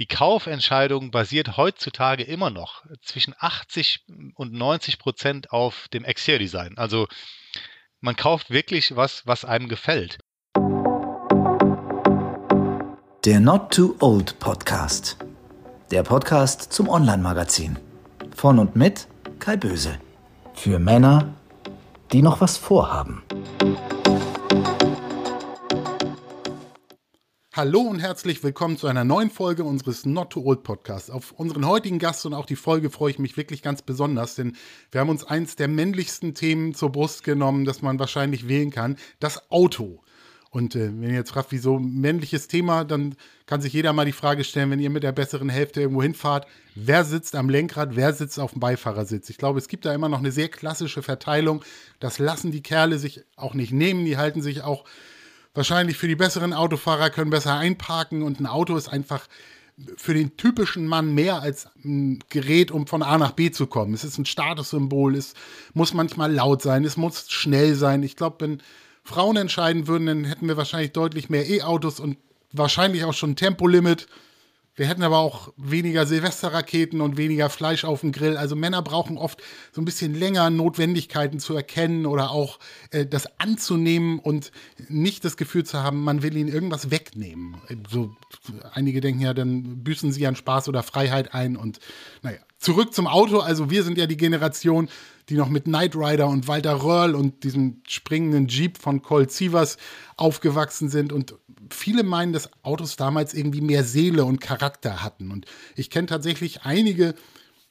die Kaufentscheidung basiert heutzutage immer noch zwischen 80 und 90 Prozent auf dem Exterior-Design. Also man kauft wirklich was, was einem gefällt. Der Not Too Old Podcast. Der Podcast zum Online-Magazin. Von und mit Kai Böse. Für Männer, die noch was vorhaben. Hallo und herzlich willkommen zu einer neuen Folge unseres Not Too Old Podcasts. Auf unseren heutigen Gast und auch die Folge freue ich mich wirklich ganz besonders, denn wir haben uns eins der männlichsten Themen zur Brust genommen, das man wahrscheinlich wählen kann, das Auto. Und äh, wenn ihr jetzt fragt, wieso männliches Thema, dann kann sich jeder mal die Frage stellen, wenn ihr mit der besseren Hälfte irgendwo hinfahrt, wer sitzt am Lenkrad, wer sitzt auf dem Beifahrersitz. Ich glaube, es gibt da immer noch eine sehr klassische Verteilung. Das lassen die Kerle sich auch nicht nehmen. Die halten sich auch wahrscheinlich für die besseren Autofahrer können besser einparken und ein Auto ist einfach für den typischen Mann mehr als ein Gerät, um von A nach B zu kommen. Es ist ein Statussymbol, es muss manchmal laut sein, es muss schnell sein. Ich glaube, wenn Frauen entscheiden würden, dann hätten wir wahrscheinlich deutlich mehr E-Autos und wahrscheinlich auch schon ein Tempolimit. Wir hätten aber auch weniger Silvesterraketen und weniger Fleisch auf dem Grill. Also Männer brauchen oft so ein bisschen länger Notwendigkeiten zu erkennen oder auch äh, das anzunehmen und nicht das Gefühl zu haben, man will ihnen irgendwas wegnehmen. So, einige denken ja, dann büßen sie an Spaß oder Freiheit ein und naja. Zurück zum Auto. Also wir sind ja die Generation, die noch mit Knight Rider und Walter Röhrl und diesem springenden Jeep von Colt Sievers aufgewachsen sind und viele meinen, dass Autos damals irgendwie mehr Seele und Charakter hatten. Und ich kenne tatsächlich einige,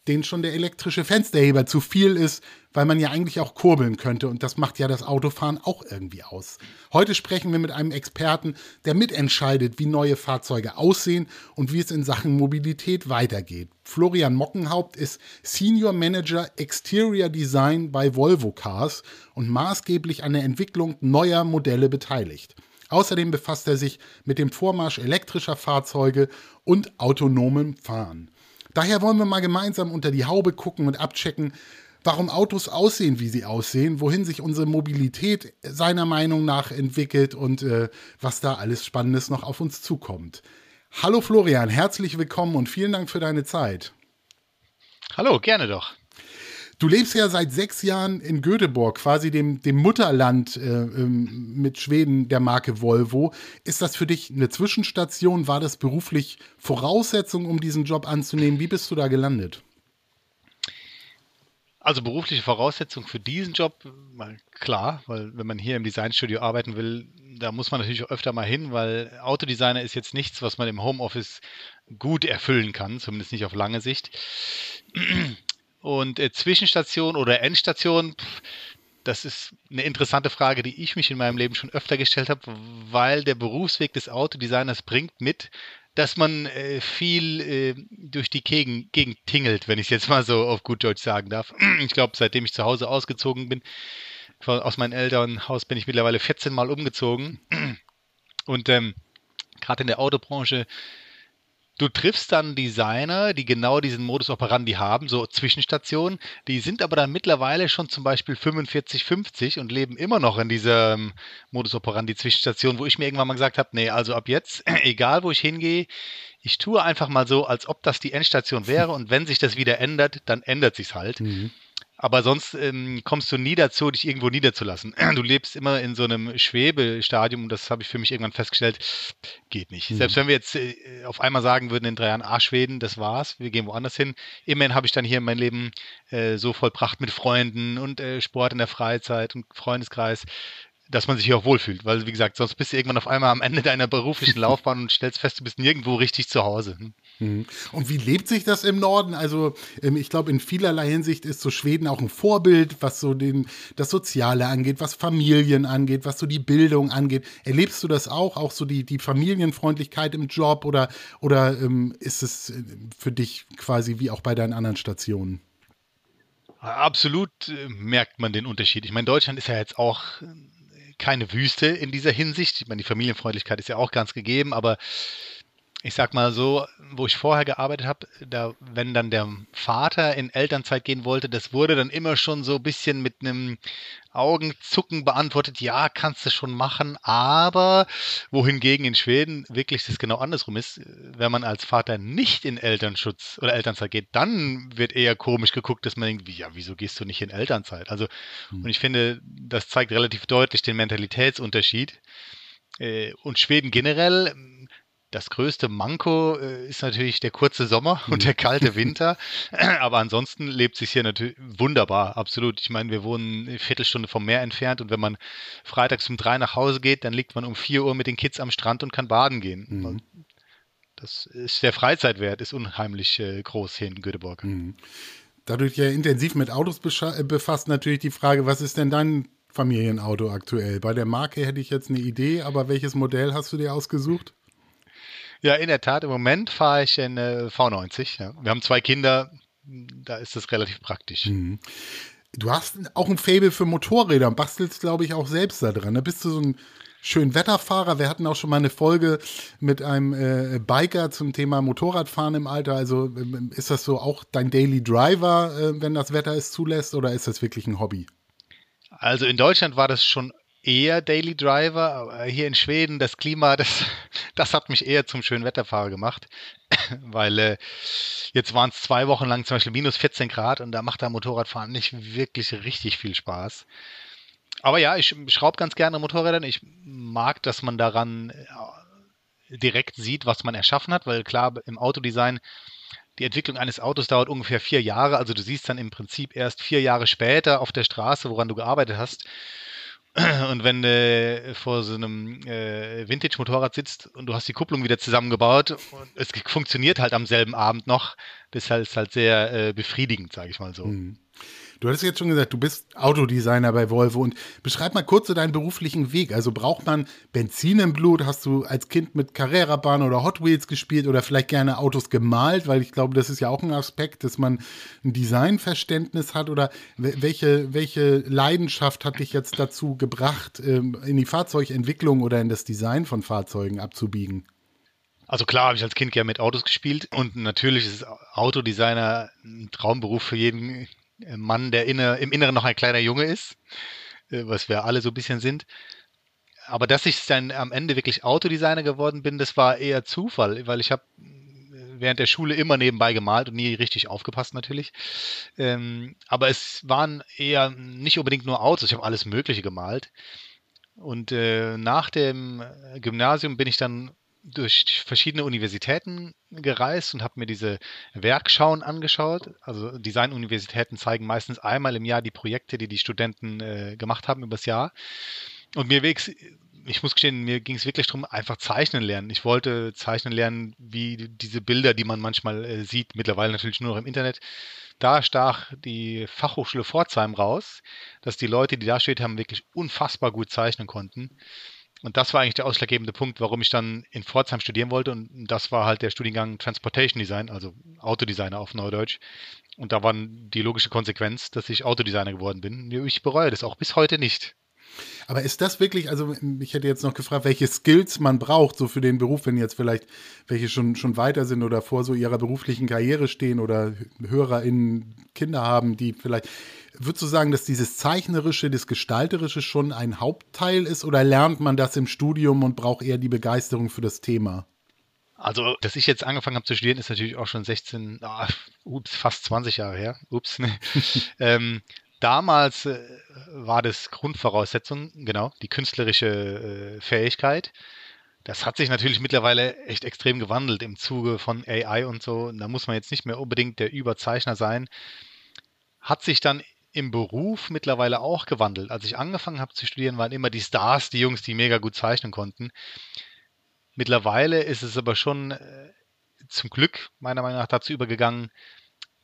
denen schon der elektrische Fensterheber zu viel ist, weil man ja eigentlich auch kurbeln könnte. Und das macht ja das Autofahren auch irgendwie aus. Heute sprechen wir mit einem Experten, der mitentscheidet, wie neue Fahrzeuge aussehen und wie es in Sachen Mobilität weitergeht. Florian Mockenhaupt ist Senior Manager Exterior Design bei Volvo Cars und maßgeblich an der Entwicklung neuer Modelle beteiligt. Außerdem befasst er sich mit dem Vormarsch elektrischer Fahrzeuge und autonomem Fahren. Daher wollen wir mal gemeinsam unter die Haube gucken und abchecken, warum Autos aussehen, wie sie aussehen, wohin sich unsere Mobilität seiner Meinung nach entwickelt und äh, was da alles Spannendes noch auf uns zukommt. Hallo Florian, herzlich willkommen und vielen Dank für deine Zeit. Hallo, gerne doch. Du lebst ja seit sechs Jahren in Göteborg, quasi dem, dem Mutterland äh, ähm, mit Schweden der Marke Volvo. Ist das für dich eine Zwischenstation? War das beruflich Voraussetzung, um diesen Job anzunehmen? Wie bist du da gelandet? Also berufliche Voraussetzung für diesen Job, klar, weil wenn man hier im Designstudio arbeiten will, da muss man natürlich auch öfter mal hin, weil Autodesigner ist jetzt nichts, was man im Homeoffice gut erfüllen kann, zumindest nicht auf lange Sicht. Und äh, Zwischenstation oder Endstation, pff, das ist eine interessante Frage, die ich mich in meinem Leben schon öfter gestellt habe, weil der Berufsweg des Autodesigners bringt mit, dass man äh, viel äh, durch die Gegend, Gegend tingelt, wenn ich es jetzt mal so auf gut Deutsch sagen darf. Ich glaube, seitdem ich zu Hause ausgezogen bin, aus meinem Elternhaus bin ich mittlerweile 14 Mal umgezogen. Und ähm, gerade in der Autobranche Du triffst dann Designer, die genau diesen Modus operandi haben, so Zwischenstationen. Die sind aber dann mittlerweile schon zum Beispiel 45, 50 und leben immer noch in dieser ähm, Modus operandi Zwischenstation, wo ich mir irgendwann mal gesagt habe, nee, also ab jetzt, egal wo ich hingehe, ich tue einfach mal so, als ob das die Endstation wäre und wenn sich das wieder ändert, dann ändert sich's halt. Mhm. Aber sonst ähm, kommst du nie dazu, dich irgendwo niederzulassen. Du lebst immer in so einem Schwebestadium und das habe ich für mich irgendwann festgestellt, geht nicht. Mhm. Selbst wenn wir jetzt äh, auf einmal sagen würden in drei Jahren, ah, Schweden, das war's, wir gehen woanders hin. Immerhin habe ich dann hier mein Leben äh, so vollbracht mit Freunden und äh, Sport in der Freizeit und Freundeskreis, dass man sich hier auch wohlfühlt. Weil, wie gesagt, sonst bist du irgendwann auf einmal am Ende deiner beruflichen Laufbahn und stellst fest, du bist nirgendwo richtig zu Hause. Hm. Mhm. Und wie lebt sich das im Norden? Also, ähm, ich glaube, in vielerlei Hinsicht ist so Schweden auch ein Vorbild, was so den, das Soziale angeht, was Familien angeht, was so die Bildung angeht. Erlebst du das auch? Auch so die, die Familienfreundlichkeit im Job oder, oder ähm, ist es äh, für dich quasi wie auch bei deinen anderen Stationen? Absolut äh, merkt man den Unterschied. Ich meine, Deutschland ist ja jetzt auch keine Wüste in dieser Hinsicht. Ich meine, die Familienfreundlichkeit ist ja auch ganz gegeben, aber ich sag mal so, wo ich vorher gearbeitet habe, da, wenn dann der Vater in Elternzeit gehen wollte, das wurde dann immer schon so ein bisschen mit einem Augenzucken beantwortet, ja, kannst du schon machen, aber wohingegen in Schweden wirklich das genau andersrum ist, wenn man als Vater nicht in Elternschutz oder Elternzeit geht, dann wird eher komisch geguckt, dass man denkt, ja, wieso gehst du nicht in Elternzeit? Also, hm. und ich finde, das zeigt relativ deutlich den Mentalitätsunterschied. Äh, und Schweden generell, das größte Manko äh, ist natürlich der kurze Sommer und der kalte Winter. Aber ansonsten lebt sich hier natürlich wunderbar, absolut. Ich meine, wir wohnen eine Viertelstunde vom Meer entfernt und wenn man freitags um drei nach Hause geht, dann liegt man um vier Uhr mit den Kids am Strand und kann baden gehen. Mhm. Das ist der Freizeitwert, ist unheimlich äh, groß hier in Göteborg. Mhm. Da du dich ja intensiv mit Autos äh, befasst, natürlich die Frage, was ist denn dein Familienauto aktuell? Bei der Marke hätte ich jetzt eine Idee, aber welches Modell hast du dir ausgesucht? Ja, in der Tat. Im Moment fahre ich in äh, V90. Ja. Wir haben zwei Kinder, da ist das relativ praktisch. Mhm. Du hast auch ein Fable für Motorräder und bastelst, glaube ich, auch selbst da dran. Da bist du so ein schön Wetterfahrer. Wir hatten auch schon mal eine Folge mit einem äh, Biker zum Thema Motorradfahren im Alter. Also ähm, ist das so auch dein Daily Driver, äh, wenn das Wetter es zulässt, oder ist das wirklich ein Hobby? Also in Deutschland war das schon eher Daily Driver, aber hier in Schweden, das Klima, das, das hat mich eher zum schönen Wetterfahrer gemacht, weil äh, jetzt waren es zwei Wochen lang zum Beispiel minus 14 Grad und da macht der Motorradfahren nicht wirklich richtig viel Spaß. Aber ja, ich schraube ganz gerne Motorrädern. Ich mag, dass man daran äh, direkt sieht, was man erschaffen hat, weil klar, im Autodesign die Entwicklung eines Autos dauert ungefähr vier Jahre. Also du siehst dann im Prinzip erst vier Jahre später auf der Straße, woran du gearbeitet hast. Und wenn du vor so einem äh, Vintage-Motorrad sitzt und du hast die Kupplung wieder zusammengebaut und es funktioniert halt am selben Abend noch, das ist halt, halt sehr äh, befriedigend, sage ich mal so. Mhm. Du hattest jetzt schon gesagt, du bist Autodesigner bei Volvo und beschreib mal kurz so deinen beruflichen Weg. Also braucht man Benzin im Blut? Hast du als Kind mit Carrera-Bahn oder Hot Wheels gespielt oder vielleicht gerne Autos gemalt? Weil ich glaube, das ist ja auch ein Aspekt, dass man ein Designverständnis hat oder welche, welche Leidenschaft hat dich jetzt dazu gebracht, ähm, in die Fahrzeugentwicklung oder in das Design von Fahrzeugen abzubiegen? Also klar habe ich als Kind gerne mit Autos gespielt und natürlich ist Autodesigner ein Traumberuf für jeden Mann, der inne, im Inneren noch ein kleiner Junge ist, äh, was wir alle so ein bisschen sind. Aber dass ich dann am Ende wirklich Autodesigner geworden bin, das war eher Zufall, weil ich habe äh, während der Schule immer nebenbei gemalt und nie richtig aufgepasst natürlich. Ähm, aber es waren eher nicht unbedingt nur Autos, ich habe alles Mögliche gemalt. Und äh, nach dem Gymnasium bin ich dann durch verschiedene Universitäten gereist und habe mir diese Werkschauen angeschaut. Also Designuniversitäten zeigen meistens einmal im Jahr die Projekte, die die Studenten äh, gemacht haben übers Jahr. Und mir wegs, ich muss gestehen, mir ging es wirklich darum, einfach zeichnen lernen. Ich wollte zeichnen lernen, wie diese Bilder, die man manchmal äh, sieht, mittlerweile natürlich nur noch im Internet. Da stach die Fachhochschule Pforzheim raus, dass die Leute, die da steht haben, wirklich unfassbar gut zeichnen konnten. Und das war eigentlich der ausschlaggebende Punkt, warum ich dann in Pforzheim studieren wollte. Und das war halt der Studiengang Transportation Design, also Autodesigner auf Neudeutsch. Und da war die logische Konsequenz, dass ich Autodesigner geworden bin. Ich bereue das auch bis heute nicht. Aber ist das wirklich, also ich hätte jetzt noch gefragt, welche Skills man braucht, so für den Beruf, wenn jetzt vielleicht welche schon, schon weiter sind oder vor so ihrer beruflichen Karriere stehen oder HörerInnen Kinder haben, die vielleicht, würdest du sagen, dass dieses Zeichnerische, das Gestalterische schon ein Hauptteil ist oder lernt man das im Studium und braucht eher die Begeisterung für das Thema? Also, dass ich jetzt angefangen habe zu studieren, ist natürlich auch schon 16, oh, ups, fast 20 Jahre her. Ups. Ne? ähm, damals äh, war das Grundvoraussetzung, genau, die künstlerische äh, Fähigkeit. Das hat sich natürlich mittlerweile echt extrem gewandelt im Zuge von AI und so. Da muss man jetzt nicht mehr unbedingt der Überzeichner sein. Hat sich dann im Beruf mittlerweile auch gewandelt. Als ich angefangen habe zu studieren, waren immer die Stars, die Jungs, die mega gut zeichnen konnten. Mittlerweile ist es aber schon äh, zum Glück meiner Meinung nach dazu übergegangen,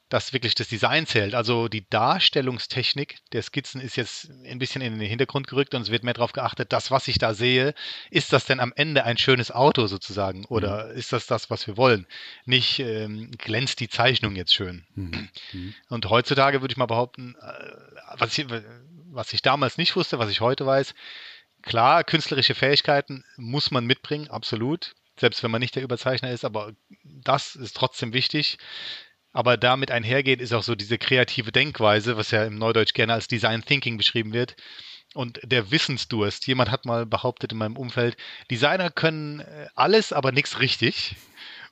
dass wirklich das Design zählt. Also die Darstellungstechnik der Skizzen ist jetzt ein bisschen in den Hintergrund gerückt und es wird mehr darauf geachtet, das, was ich da sehe, ist das denn am Ende ein schönes Auto sozusagen oder mhm. ist das das, was wir wollen? Nicht ähm, glänzt die Zeichnung jetzt schön. Mhm. mhm. Und heutzutage würde ich mal behaupten, äh, was, ich, was ich damals nicht wusste, was ich heute weiß, klar, künstlerische Fähigkeiten muss man mitbringen, absolut. selbst wenn man nicht der Überzeichner ist, aber das ist trotzdem wichtig. Aber damit einhergeht ist auch so diese kreative Denkweise, was ja im Neudeutsch gerne als Design Thinking beschrieben wird. Und der Wissensdurst. Jemand hat mal behauptet in meinem Umfeld, Designer können äh, alles, aber nichts richtig.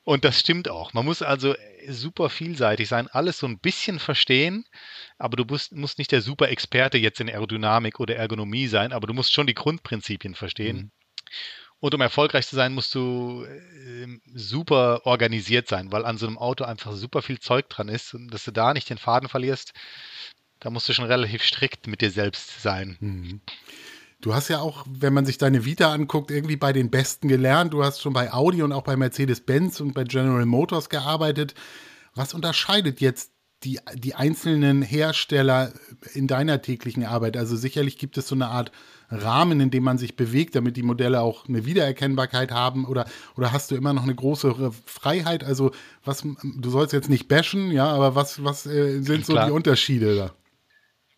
Und das stimmt auch. Man muss also super vielseitig sein, alles so ein bisschen verstehen, aber du musst, musst nicht der super Experte jetzt in Aerodynamik oder Ergonomie sein, aber du musst schon die Grundprinzipien verstehen. Mhm. Und um erfolgreich zu sein, musst du äh, super organisiert sein, weil an so einem Auto einfach super viel Zeug dran ist und dass du da nicht den Faden verlierst, da musst du schon relativ strikt mit dir selbst sein. Mhm. Du hast ja auch, wenn man sich deine Vita anguckt, irgendwie bei den Besten gelernt. Du hast schon bei Audi und auch bei Mercedes-Benz und bei General Motors gearbeitet. Was unterscheidet jetzt die, die einzelnen Hersteller in deiner täglichen Arbeit? Also sicherlich gibt es so eine Art Rahmen, in dem man sich bewegt, damit die Modelle auch eine Wiedererkennbarkeit haben? Oder, oder hast du immer noch eine größere Freiheit? Also, was, du sollst jetzt nicht bashen, ja, aber was, was äh, sind so Klar. die Unterschiede da?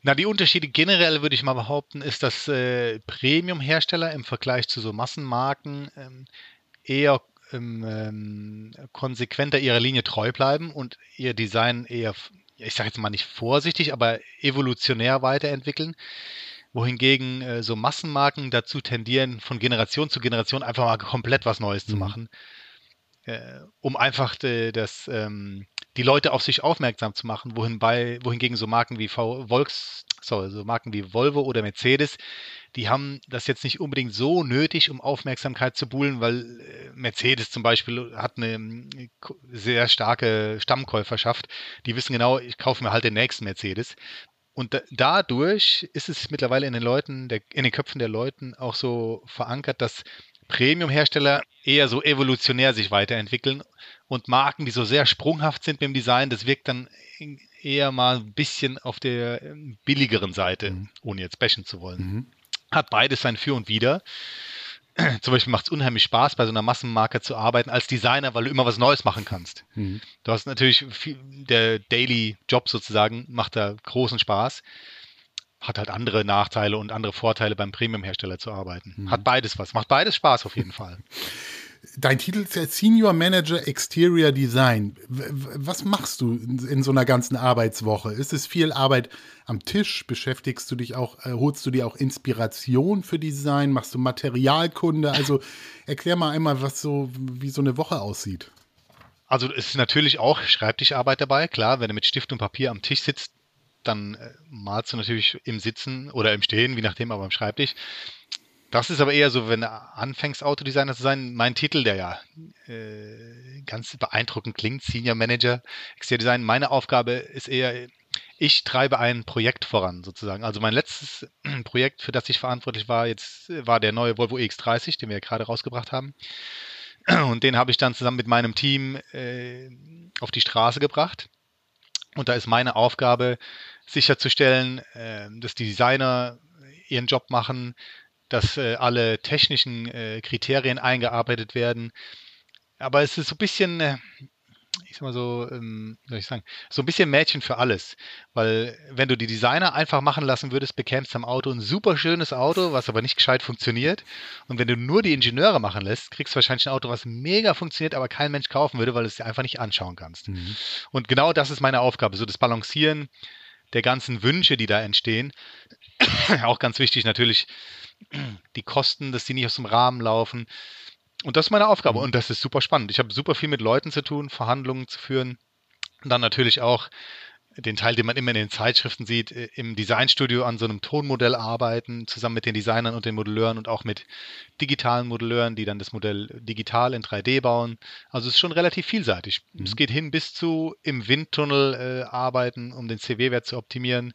Na, die Unterschiede generell würde ich mal behaupten, ist, dass äh, Premium-Hersteller im Vergleich zu so Massenmarken ähm, eher ähm, konsequenter ihrer Linie treu bleiben und ihr Design eher, ich sage jetzt mal nicht vorsichtig, aber evolutionär weiterentwickeln wohingegen äh, so Massenmarken dazu tendieren, von Generation zu Generation einfach mal komplett was Neues mhm. zu machen, äh, um einfach de, das, ähm, die Leute auf sich aufmerksam zu machen, wohin bei, wohingegen so Marken wie v Volks, sorry, so Marken wie Volvo oder Mercedes, die haben das jetzt nicht unbedingt so nötig, um Aufmerksamkeit zu buhlen, weil äh, Mercedes zum Beispiel hat eine ähm, sehr starke Stammkäuferschaft. Die wissen genau, ich kaufe mir halt den nächsten Mercedes. Und da, dadurch ist es mittlerweile in den Leuten, der, in den Köpfen der Leuten auch so verankert, dass Premium-Hersteller eher so evolutionär sich weiterentwickeln und Marken, die so sehr sprunghaft sind mit dem Design, das wirkt dann eher mal ein bisschen auf der ähm, billigeren Seite, mhm. ohne jetzt bashen zu wollen. Mhm. Hat beides sein Für und Wider. zum Beispiel macht es unheimlich Spaß, bei so einer Massenmarke zu arbeiten als Designer, weil du immer was Neues machen kannst. Mhm. Du hast natürlich viel, der Daily Job sozusagen, macht da großen Spaß. Hat halt andere Nachteile und andere Vorteile beim Premium-Hersteller zu arbeiten. Mhm. Hat beides was, macht beides Spaß auf jeden Fall. Dein Titel ist ja Senior Manager Exterior Design. Was machst du in so einer ganzen Arbeitswoche? Ist es viel Arbeit am Tisch? Beschäftigst du dich auch, äh, holst du dir auch Inspiration für Design? Machst du Materialkunde? Also erklär mal einmal, was so, wie so eine Woche aussieht. Also es ist natürlich auch Schreibtischarbeit dabei. Klar, wenn du mit Stift und Papier am Tisch sitzt, dann äh, malst du natürlich im Sitzen oder im Stehen, wie nachdem, aber am Schreibtisch. Das ist aber eher so, wenn du anfängst, Autodesigner zu sein, mein Titel, der ja äh, ganz beeindruckend klingt, Senior Manager Exterior Design. Meine Aufgabe ist eher, ich treibe ein Projekt voran, sozusagen. Also mein letztes Projekt, für das ich verantwortlich war, jetzt war der neue Volvo EX30, den wir ja gerade rausgebracht haben. Und den habe ich dann zusammen mit meinem Team äh, auf die Straße gebracht. Und da ist meine Aufgabe, sicherzustellen, äh, dass die Designer ihren Job machen, dass äh, alle technischen äh, Kriterien eingearbeitet werden. Aber es ist so ein bisschen, äh, ich sag mal so, ähm, soll ich sagen, so ein bisschen Mädchen für alles. Weil wenn du die Designer einfach machen lassen würdest, bekämst du am Auto ein super schönes Auto, was aber nicht gescheit funktioniert. Und wenn du nur die Ingenieure machen lässt, kriegst du wahrscheinlich ein Auto, was mega funktioniert, aber kein Mensch kaufen würde, weil du es dir einfach nicht anschauen kannst. Mhm. Und genau das ist meine Aufgabe, so das Balancieren der ganzen Wünsche, die da entstehen. Auch ganz wichtig natürlich, die Kosten, dass die nicht aus dem Rahmen laufen. Und das ist meine Aufgabe mhm. und das ist super spannend. Ich habe super viel mit Leuten zu tun, Verhandlungen zu führen. Und dann natürlich auch den Teil, den man immer in den Zeitschriften sieht, äh, im Designstudio an so einem Tonmodell arbeiten, zusammen mit den Designern und den Modelleuren und auch mit digitalen Modelleuren, die dann das Modell digital in 3D bauen. Also es ist schon relativ vielseitig. Mhm. Es geht hin bis zu im Windtunnel äh, arbeiten, um den CW-Wert zu optimieren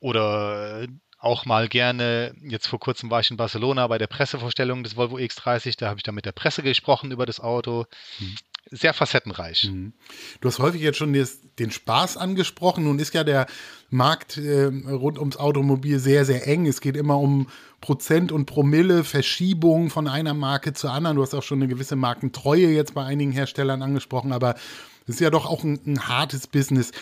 oder auch mal gerne, jetzt vor kurzem war ich in Barcelona bei der Pressevorstellung des Volvo X30, da habe ich dann mit der Presse gesprochen über das Auto. Mhm. Sehr facettenreich. Mhm. Du hast häufig jetzt schon des, den Spaß angesprochen. Nun ist ja der Markt äh, rund ums Automobil sehr, sehr eng. Es geht immer um Prozent und Promille, Verschiebung von einer Marke zur anderen. Du hast auch schon eine gewisse Markentreue jetzt bei einigen Herstellern angesprochen, aber es ist ja doch auch ein, ein hartes Business.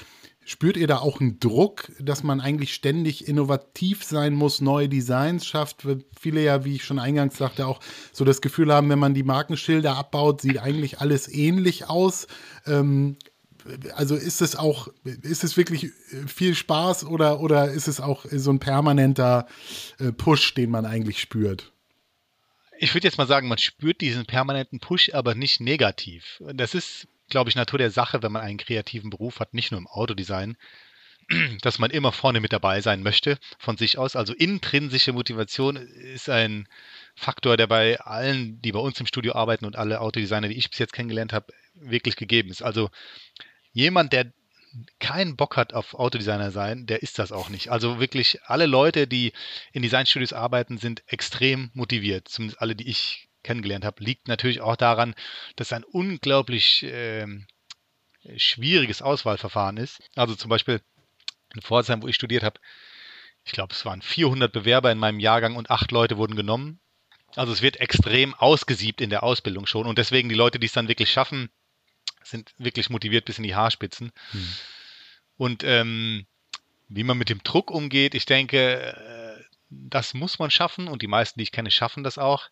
Spürt ihr da auch einen Druck, dass man eigentlich ständig innovativ sein muss, neue Designs schafft? Viele ja, wie ich schon eingangs sagte, auch so das Gefühl haben, wenn man die Markenschilder abbaut, sieht eigentlich alles ähnlich aus. Ähm, also ist es auch, ist es wirklich viel Spaß oder, oder ist es auch so ein permanenter äh, Push, den man eigentlich spürt? Ich würde jetzt mal sagen, man spürt diesen permanenten Push, aber nicht negativ. Das ist glaube ich, Natur der Sache, wenn man einen kreativen Beruf hat, nicht nur im Autodesign, dass man immer vorne mit dabei sein möchte von sich aus. Also intrinsische Motivation ist ein Faktor, der bei allen, die bei uns im Studio arbeiten und alle Autodesigner, die ich bis jetzt kennengelernt habe, wirklich gegeben ist. Also jemand, der keinen Bock hat auf Autodesigner sein, der ist das auch nicht. Also wirklich alle Leute, die in Designstudios arbeiten, sind extrem motiviert. Zumindest alle, die ich kennengelernt habe, liegt natürlich auch daran, dass es ein unglaublich äh, schwieriges Auswahlverfahren ist. Also zum Beispiel in Pforzheim, wo ich studiert habe, ich glaube, es waren 400 Bewerber in meinem Jahrgang und acht Leute wurden genommen. Also es wird extrem ausgesiebt in der Ausbildung schon und deswegen die Leute, die es dann wirklich schaffen, sind wirklich motiviert bis in die Haarspitzen. Hm. Und ähm, wie man mit dem Druck umgeht, ich denke, äh, das muss man schaffen und die meisten, die ich kenne, schaffen das auch.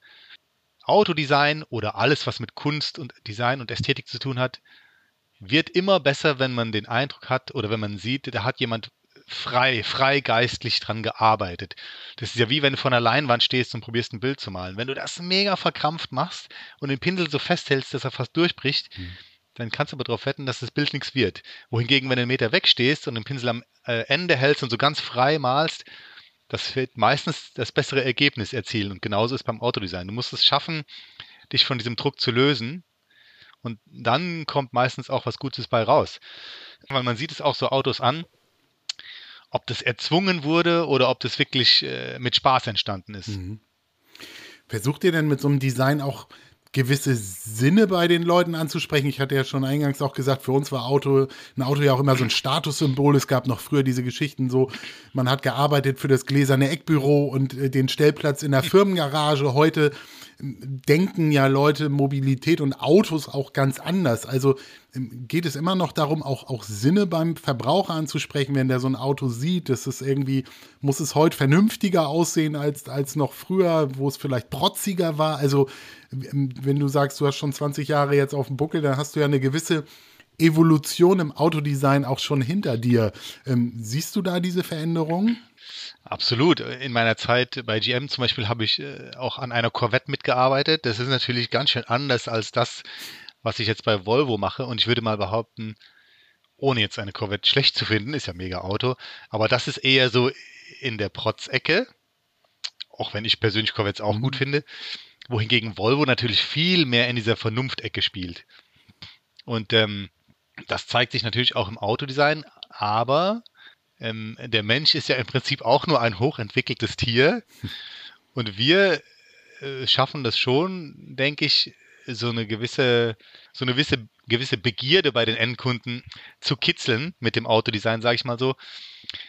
Autodesign oder alles, was mit Kunst und Design und Ästhetik zu tun hat, wird immer besser, wenn man den Eindruck hat oder wenn man sieht, da hat jemand frei, frei geistlich dran gearbeitet. Das ist ja wie wenn du vor einer Leinwand stehst und probierst ein Bild zu malen. Wenn du das mega verkrampft machst und den Pinsel so festhältst, dass er fast durchbricht, mhm. dann kannst du aber darauf wetten, dass das Bild nichts wird. Wohingegen, wenn du einen Meter wegstehst und den Pinsel am äh, Ende hältst und so ganz frei malst, das wird meistens das bessere Ergebnis erzielen. Und genauso ist beim Autodesign. Du musst es schaffen, dich von diesem Druck zu lösen. Und dann kommt meistens auch was Gutes bei raus. Weil man sieht es auch so Autos an, ob das erzwungen wurde oder ob das wirklich äh, mit Spaß entstanden ist. Mhm. Versucht ihr denn mit so einem Design auch gewisse Sinne bei den Leuten anzusprechen. Ich hatte ja schon eingangs auch gesagt, für uns war Auto, ein Auto ja auch immer so ein Statussymbol. Es gab noch früher diese Geschichten so, man hat gearbeitet für das gläserne Eckbüro und äh, den Stellplatz in der Firmengarage. Heute denken ja Leute Mobilität und Autos auch ganz anders. Also ähm, geht es immer noch darum, auch, auch Sinne beim Verbraucher anzusprechen, wenn der so ein Auto sieht. Das ist irgendwie, muss es heute vernünftiger aussehen als, als noch früher, wo es vielleicht protziger war. Also, ähm, wenn du sagst, du hast schon 20 Jahre jetzt auf dem Buckel, dann hast du ja eine gewisse Evolution im Autodesign auch schon hinter dir. Ähm, siehst du da diese Veränderungen? Absolut. In meiner Zeit bei GM zum Beispiel habe ich äh, auch an einer Corvette mitgearbeitet. Das ist natürlich ganz schön anders als das, was ich jetzt bei Volvo mache. Und ich würde mal behaupten, ohne jetzt eine Corvette schlecht zu finden, ist ja mega Auto, aber das ist eher so in der Protzecke, auch wenn ich persönlich Corvettes auch mhm. gut finde, wohingegen Volvo natürlich viel mehr in dieser Vernunftecke spielt. Und ähm, das zeigt sich natürlich auch im Autodesign, aber ähm, der Mensch ist ja im Prinzip auch nur ein hochentwickeltes Tier. Und wir äh, schaffen das schon, denke ich, so eine gewisse, so eine gewisse, gewisse Begierde bei den Endkunden zu kitzeln mit dem Autodesign, sage ich mal so.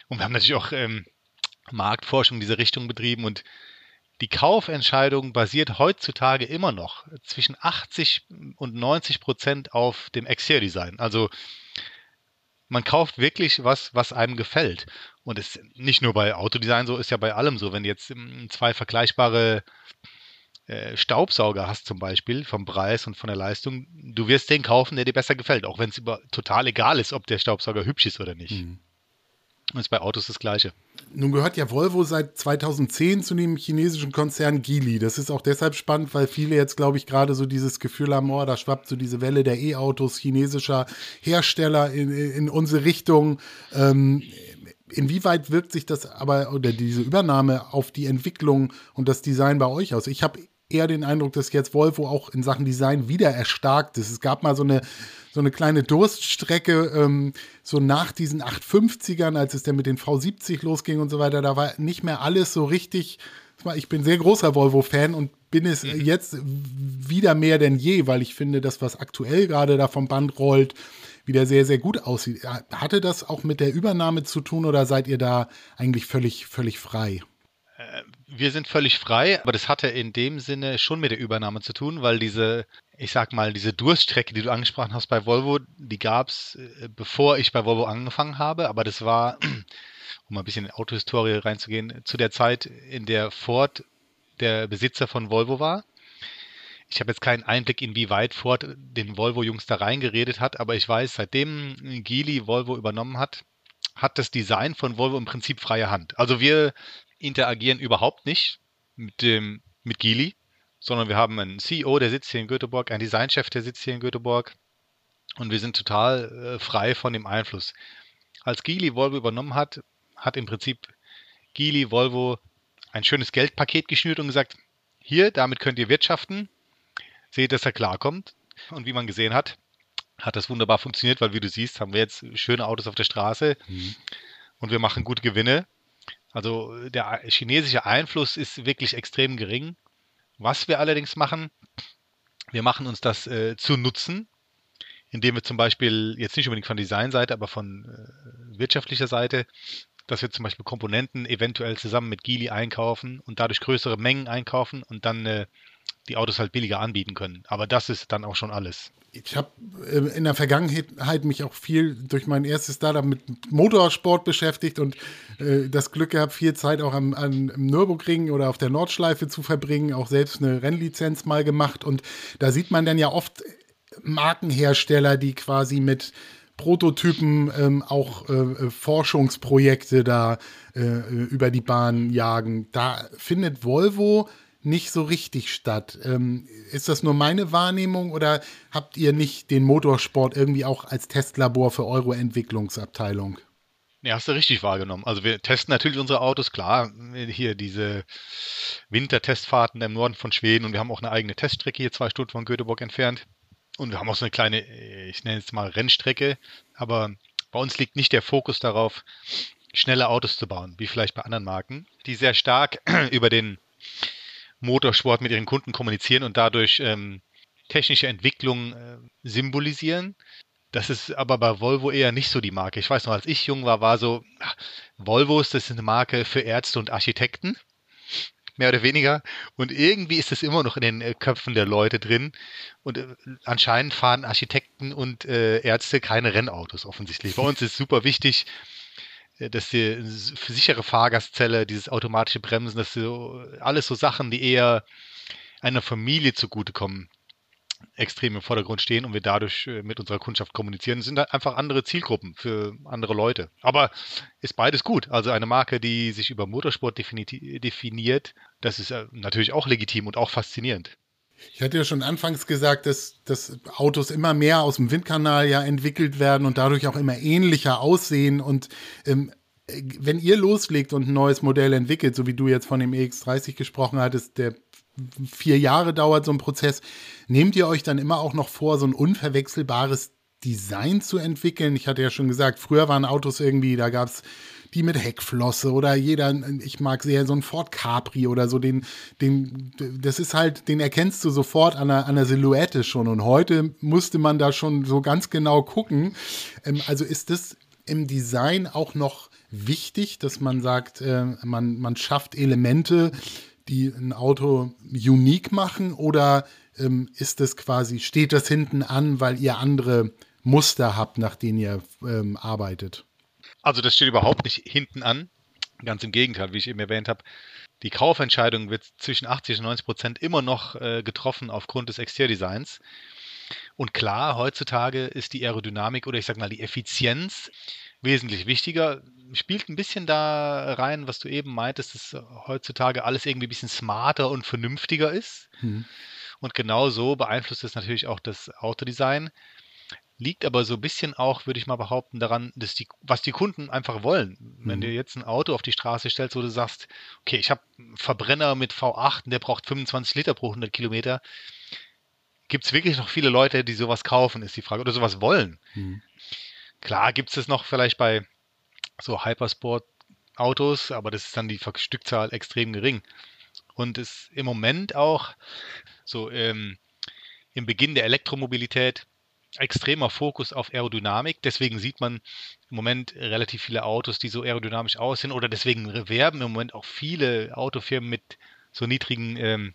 Und wir haben natürlich auch ähm, Marktforschung in diese Richtung betrieben und die Kaufentscheidung basiert heutzutage immer noch zwischen 80 und 90 Prozent auf dem Exterior-Design. Also man kauft wirklich was, was einem gefällt. Und es ist nicht nur bei Autodesign so, ist ja bei allem so. Wenn du jetzt ähm, zwei vergleichbare äh, Staubsauger hast zum Beispiel vom Preis und von der Leistung, du wirst den kaufen, der dir besser gefällt, auch wenn es total egal ist, ob der Staubsauger hübsch ist oder nicht. Mhm. Und ist bei Autos das Gleiche. Nun gehört ja Volvo seit 2010 zu dem chinesischen Konzern Geely. Das ist auch deshalb spannend, weil viele jetzt, glaube ich, gerade so dieses Gefühl haben, oh, da schwappt so diese Welle der E-Autos chinesischer Hersteller in, in unsere Richtung. Ähm, inwieweit wirkt sich das aber oder diese Übernahme auf die Entwicklung und das Design bei euch aus? Ich habe eher den Eindruck, dass jetzt Volvo auch in Sachen Design wieder erstarkt ist. Es gab mal so eine so eine kleine Durststrecke, ähm, so nach diesen 850ern, als es dann mit den V70 losging und so weiter, da war nicht mehr alles so richtig. Ich bin sehr großer Volvo-Fan und bin es mhm. jetzt wieder mehr denn je, weil ich finde, das, was aktuell gerade da vom Band rollt, wieder sehr, sehr gut aussieht. Hatte das auch mit der Übernahme zu tun oder seid ihr da eigentlich völlig, völlig frei? Äh, wir sind völlig frei, aber das hatte in dem Sinne schon mit der Übernahme zu tun, weil diese, ich sag mal, diese Durststrecke, die du angesprochen hast bei Volvo, die gab es, äh, bevor ich bei Volvo angefangen habe, aber das war, um ein bisschen in Autohistorie reinzugehen, zu der Zeit, in der Ford der Besitzer von Volvo war. Ich habe jetzt keinen Einblick, inwieweit Ford den Volvo-Jungs da reingeredet hat, aber ich weiß, seitdem Geely Volvo übernommen hat, hat das Design von Volvo im Prinzip freie Hand. Also wir interagieren überhaupt nicht mit dem mit Geely, sondern wir haben einen CEO, der sitzt hier in Göteborg, einen Designchef, der sitzt hier in Göteborg und wir sind total äh, frei von dem Einfluss. Als Geely Volvo übernommen hat, hat im Prinzip Geely Volvo ein schönes Geldpaket geschnürt und gesagt, hier, damit könnt ihr wirtschaften, seht, dass er klarkommt. Und wie man gesehen hat, hat das wunderbar funktioniert, weil wie du siehst, haben wir jetzt schöne Autos auf der Straße mhm. und wir machen gute Gewinne. Also der chinesische Einfluss ist wirklich extrem gering. Was wir allerdings machen, wir machen uns das äh, zu nutzen, indem wir zum Beispiel jetzt nicht unbedingt von Designseite, aber von äh, wirtschaftlicher Seite, dass wir zum Beispiel Komponenten eventuell zusammen mit Geely einkaufen und dadurch größere Mengen einkaufen und dann äh, die Autos halt billiger anbieten können. Aber das ist dann auch schon alles ich habe äh, in der Vergangenheit mich auch viel durch mein erstes Startup mit Motorsport beschäftigt und äh, das Glück gehabt, viel Zeit auch am, am Nürburgring oder auf der Nordschleife zu verbringen, auch selbst eine Rennlizenz mal gemacht. Und da sieht man dann ja oft Markenhersteller, die quasi mit Prototypen ähm, auch äh, Forschungsprojekte da äh, über die Bahn jagen. Da findet Volvo nicht so richtig statt. Ähm, ist das nur meine Wahrnehmung oder habt ihr nicht den Motorsport irgendwie auch als Testlabor für eure Entwicklungsabteilung? Ja, hast du richtig wahrgenommen. Also wir testen natürlich unsere Autos, klar, hier diese Wintertestfahrten im Norden von Schweden und wir haben auch eine eigene Teststrecke hier zwei Stunden von Göteborg entfernt. Und wir haben auch so eine kleine, ich nenne es mal Rennstrecke, aber bei uns liegt nicht der Fokus darauf, schnelle Autos zu bauen, wie vielleicht bei anderen Marken, die sehr stark über den Motorsport mit ihren Kunden kommunizieren und dadurch ähm, technische Entwicklung äh, symbolisieren. Das ist aber bei Volvo eher nicht so die Marke. Ich weiß noch, als ich jung war, war so, ach, Volvo ist das eine Marke für Ärzte und Architekten, mehr oder weniger. Und irgendwie ist es immer noch in den äh, Köpfen der Leute drin. Und äh, anscheinend fahren Architekten und äh, Ärzte keine Rennautos offensichtlich. Bei uns ist super wichtig, dass die sichere Fahrgastzelle, dieses automatische Bremsen, das so alles so Sachen, die eher einer Familie zugutekommen, extrem im Vordergrund stehen und wir dadurch äh, mit unserer Kundschaft kommunizieren. Das sind halt einfach andere Zielgruppen für andere Leute. Aber ist beides gut. Also eine Marke, die sich über Motorsport definiert, das ist äh, natürlich auch legitim und auch faszinierend. Ich hatte ja schon anfangs gesagt, dass, dass Autos immer mehr aus dem Windkanal ja entwickelt werden und dadurch auch immer ähnlicher aussehen. Und ähm, wenn ihr loslegt und ein neues Modell entwickelt, so wie du jetzt von dem EX30 gesprochen hattest, der vier Jahre dauert so ein Prozess, nehmt ihr euch dann immer auch noch vor, so ein unverwechselbares Design zu entwickeln? Ich hatte ja schon gesagt, früher waren Autos irgendwie, da gab es die mit Heckflosse oder jeder, ich mag sehr so ein Ford Capri oder so, den, den, das ist halt, den erkennst du sofort an der, an der Silhouette schon. Und heute musste man da schon so ganz genau gucken. Ähm, also ist das im Design auch noch wichtig, dass man sagt, äh, man, man schafft Elemente, die ein Auto unique machen oder ähm, ist das quasi, steht das hinten an, weil ihr andere Muster habt, nach denen ihr ähm, arbeitet? Also das steht überhaupt nicht hinten an. Ganz im Gegenteil, wie ich eben erwähnt habe. Die Kaufentscheidung wird zwischen 80 und 90 Prozent immer noch äh, getroffen aufgrund des Exteriordesigns. Und klar, heutzutage ist die Aerodynamik oder ich sag mal die Effizienz wesentlich wichtiger. Spielt ein bisschen da rein, was du eben meintest, dass heutzutage alles irgendwie ein bisschen smarter und vernünftiger ist. Mhm. Und genau so beeinflusst es natürlich auch das Autodesign. Liegt aber so ein bisschen auch, würde ich mal behaupten, daran, dass die, was die Kunden einfach wollen. Wenn mhm. du jetzt ein Auto auf die Straße stellst, wo du sagst, okay, ich habe einen Verbrenner mit V8 und der braucht 25 Liter pro 100 Kilometer, gibt es wirklich noch viele Leute, die sowas kaufen, ist die Frage, oder sowas wollen. Mhm. Klar gibt es das noch vielleicht bei so Hypersport-Autos, aber das ist dann die Stückzahl extrem gering. Und ist im Moment auch so ähm, im Beginn der Elektromobilität extremer Fokus auf Aerodynamik. Deswegen sieht man im Moment relativ viele Autos, die so aerodynamisch aussehen. Oder deswegen werben im Moment auch viele Autofirmen mit so niedrigen ähm,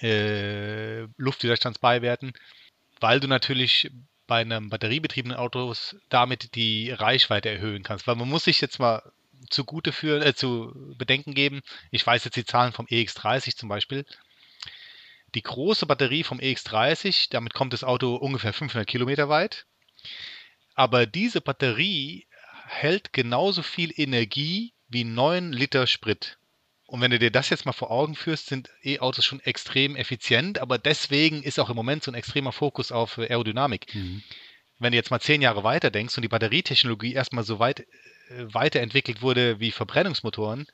äh, Luftwiderstandsbeiwerten, weil du natürlich bei einem batteriebetriebenen Auto damit die Reichweite erhöhen kannst. Weil man muss sich jetzt mal zugute führen, äh, zu bedenken geben, ich weiß jetzt die Zahlen vom EX30 zum Beispiel, die große Batterie vom EX30, damit kommt das Auto ungefähr 500 Kilometer weit. Aber diese Batterie hält genauso viel Energie wie 9 Liter Sprit. Und wenn du dir das jetzt mal vor Augen führst, sind E-Autos schon extrem effizient, aber deswegen ist auch im Moment so ein extremer Fokus auf Aerodynamik. Mhm. Wenn du jetzt mal zehn Jahre weiter denkst und die Batterietechnologie erstmal so weit äh, weiterentwickelt wurde wie Verbrennungsmotoren,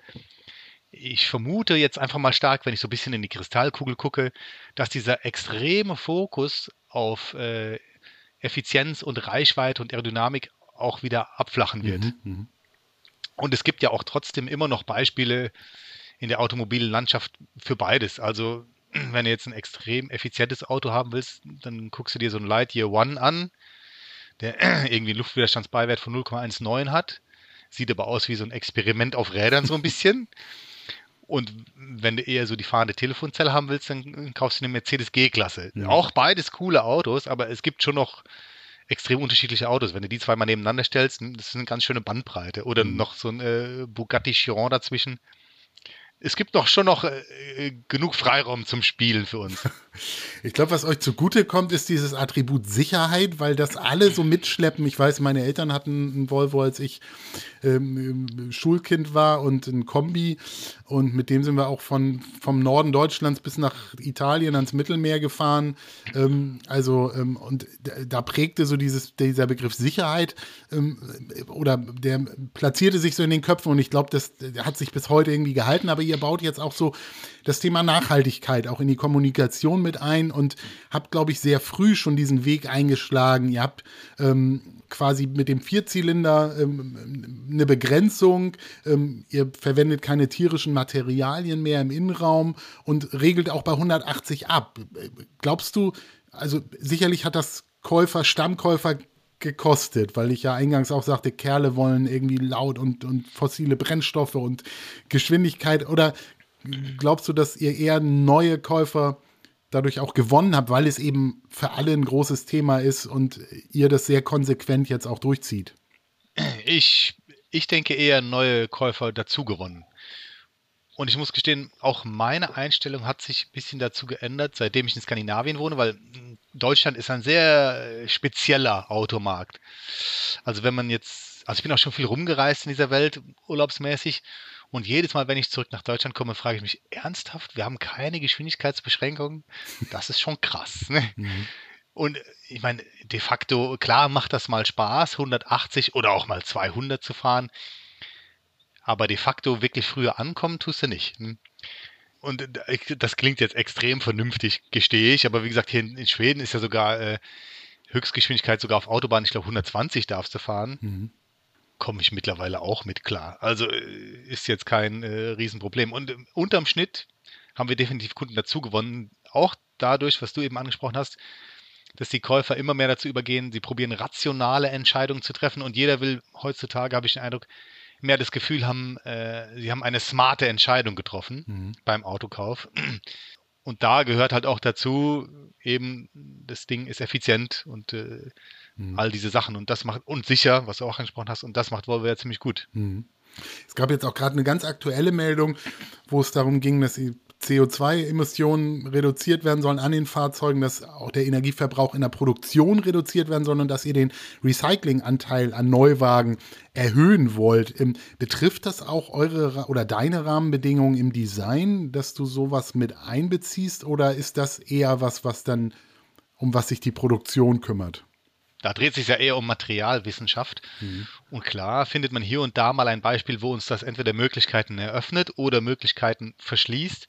ich vermute jetzt einfach mal stark, wenn ich so ein bisschen in die Kristallkugel gucke, dass dieser extreme Fokus auf äh, Effizienz und Reichweite und Aerodynamik auch wieder abflachen wird. Mhm, mh. Und es gibt ja auch trotzdem immer noch Beispiele in der automobilen Landschaft für beides. Also wenn du jetzt ein extrem effizientes Auto haben willst, dann guckst du dir so ein Lightyear One an, der irgendwie einen Luftwiderstandsbeiwert von 0,19 hat. Sieht aber aus wie so ein Experiment auf Rädern so ein bisschen. Und wenn du eher so die fahrende Telefonzelle haben willst, dann kaufst du eine Mercedes G-Klasse. Ja. Auch beides coole Autos, aber es gibt schon noch extrem unterschiedliche Autos. Wenn du die zweimal nebeneinander stellst, das ist eine ganz schöne Bandbreite. Oder mhm. noch so ein äh, Bugatti Chiron dazwischen es gibt doch schon noch äh, genug Freiraum zum Spielen für uns. Ich glaube, was euch zugute kommt, ist dieses Attribut Sicherheit, weil das alle so mitschleppen. Ich weiß, meine Eltern hatten einen Volvo, als ich ähm, Schulkind war und ein Kombi. Und mit dem sind wir auch von, vom Norden Deutschlands bis nach Italien ans Mittelmeer gefahren. Ähm, also, ähm, und da prägte so dieses, dieser Begriff Sicherheit ähm, oder der platzierte sich so in den Köpfen und ich glaube, das hat sich bis heute irgendwie gehalten. Aber ihr baut jetzt auch so das Thema Nachhaltigkeit auch in die Kommunikation mit ein und habt, glaube ich, sehr früh schon diesen Weg eingeschlagen. Ihr habt ähm, quasi mit dem Vierzylinder ähm, eine Begrenzung. Ähm, ihr verwendet keine tierischen Materialien mehr im Innenraum und regelt auch bei 180 ab. Glaubst du, also sicherlich hat das Käufer, Stammkäufer gekostet, weil ich ja eingangs auch sagte, Kerle wollen irgendwie laut und, und fossile Brennstoffe und Geschwindigkeit. Oder glaubst du, dass ihr eher neue Käufer dadurch auch gewonnen habt, weil es eben für alle ein großes Thema ist und ihr das sehr konsequent jetzt auch durchzieht? Ich, ich denke eher neue Käufer dazu gewonnen. Und ich muss gestehen, auch meine Einstellung hat sich ein bisschen dazu geändert, seitdem ich in Skandinavien wohne, weil Deutschland ist ein sehr spezieller Automarkt. Also wenn man jetzt, also ich bin auch schon viel rumgereist in dieser Welt, urlaubsmäßig, und jedes Mal, wenn ich zurück nach Deutschland komme, frage ich mich ernsthaft, wir haben keine Geschwindigkeitsbeschränkungen. Das ist schon krass. Ne? Mhm. Und ich meine, de facto, klar macht das mal Spaß, 180 oder auch mal 200 zu fahren. Aber de facto wirklich früher ankommen tust du nicht. Hm? Und das klingt jetzt extrem vernünftig, gestehe ich. Aber wie gesagt, hier in, Schweden ist ja sogar äh, Höchstgeschwindigkeit sogar auf Autobahn, ich glaube 120 darfst du fahren. Mhm komme ich mittlerweile auch mit klar. Also äh, ist jetzt kein äh, Riesenproblem. Und äh, unterm Schnitt haben wir definitiv Kunden dazu gewonnen. Auch dadurch, was du eben angesprochen hast, dass die Käufer immer mehr dazu übergehen, sie probieren rationale Entscheidungen zu treffen und jeder will heutzutage, habe ich den Eindruck, mehr das Gefühl haben, äh, sie haben eine smarte Entscheidung getroffen mhm. beim Autokauf. Und da gehört halt auch dazu, eben das Ding ist effizient und äh, Mhm. All diese Sachen und das macht, und sicher, was du auch angesprochen hast, und das macht Volvo ja ziemlich gut. Mhm. Es gab jetzt auch gerade eine ganz aktuelle Meldung, wo es darum ging, dass die CO2-Emissionen reduziert werden sollen an den Fahrzeugen, dass auch der Energieverbrauch in der Produktion reduziert werden soll und dass ihr den Recyclinganteil an Neuwagen erhöhen wollt. Ähm, betrifft das auch eure oder deine Rahmenbedingungen im Design, dass du sowas mit einbeziehst oder ist das eher was, was dann um was sich die Produktion kümmert? Da dreht sich ja eher um Materialwissenschaft. Mhm. Und klar findet man hier und da mal ein Beispiel, wo uns das entweder Möglichkeiten eröffnet oder Möglichkeiten verschließt.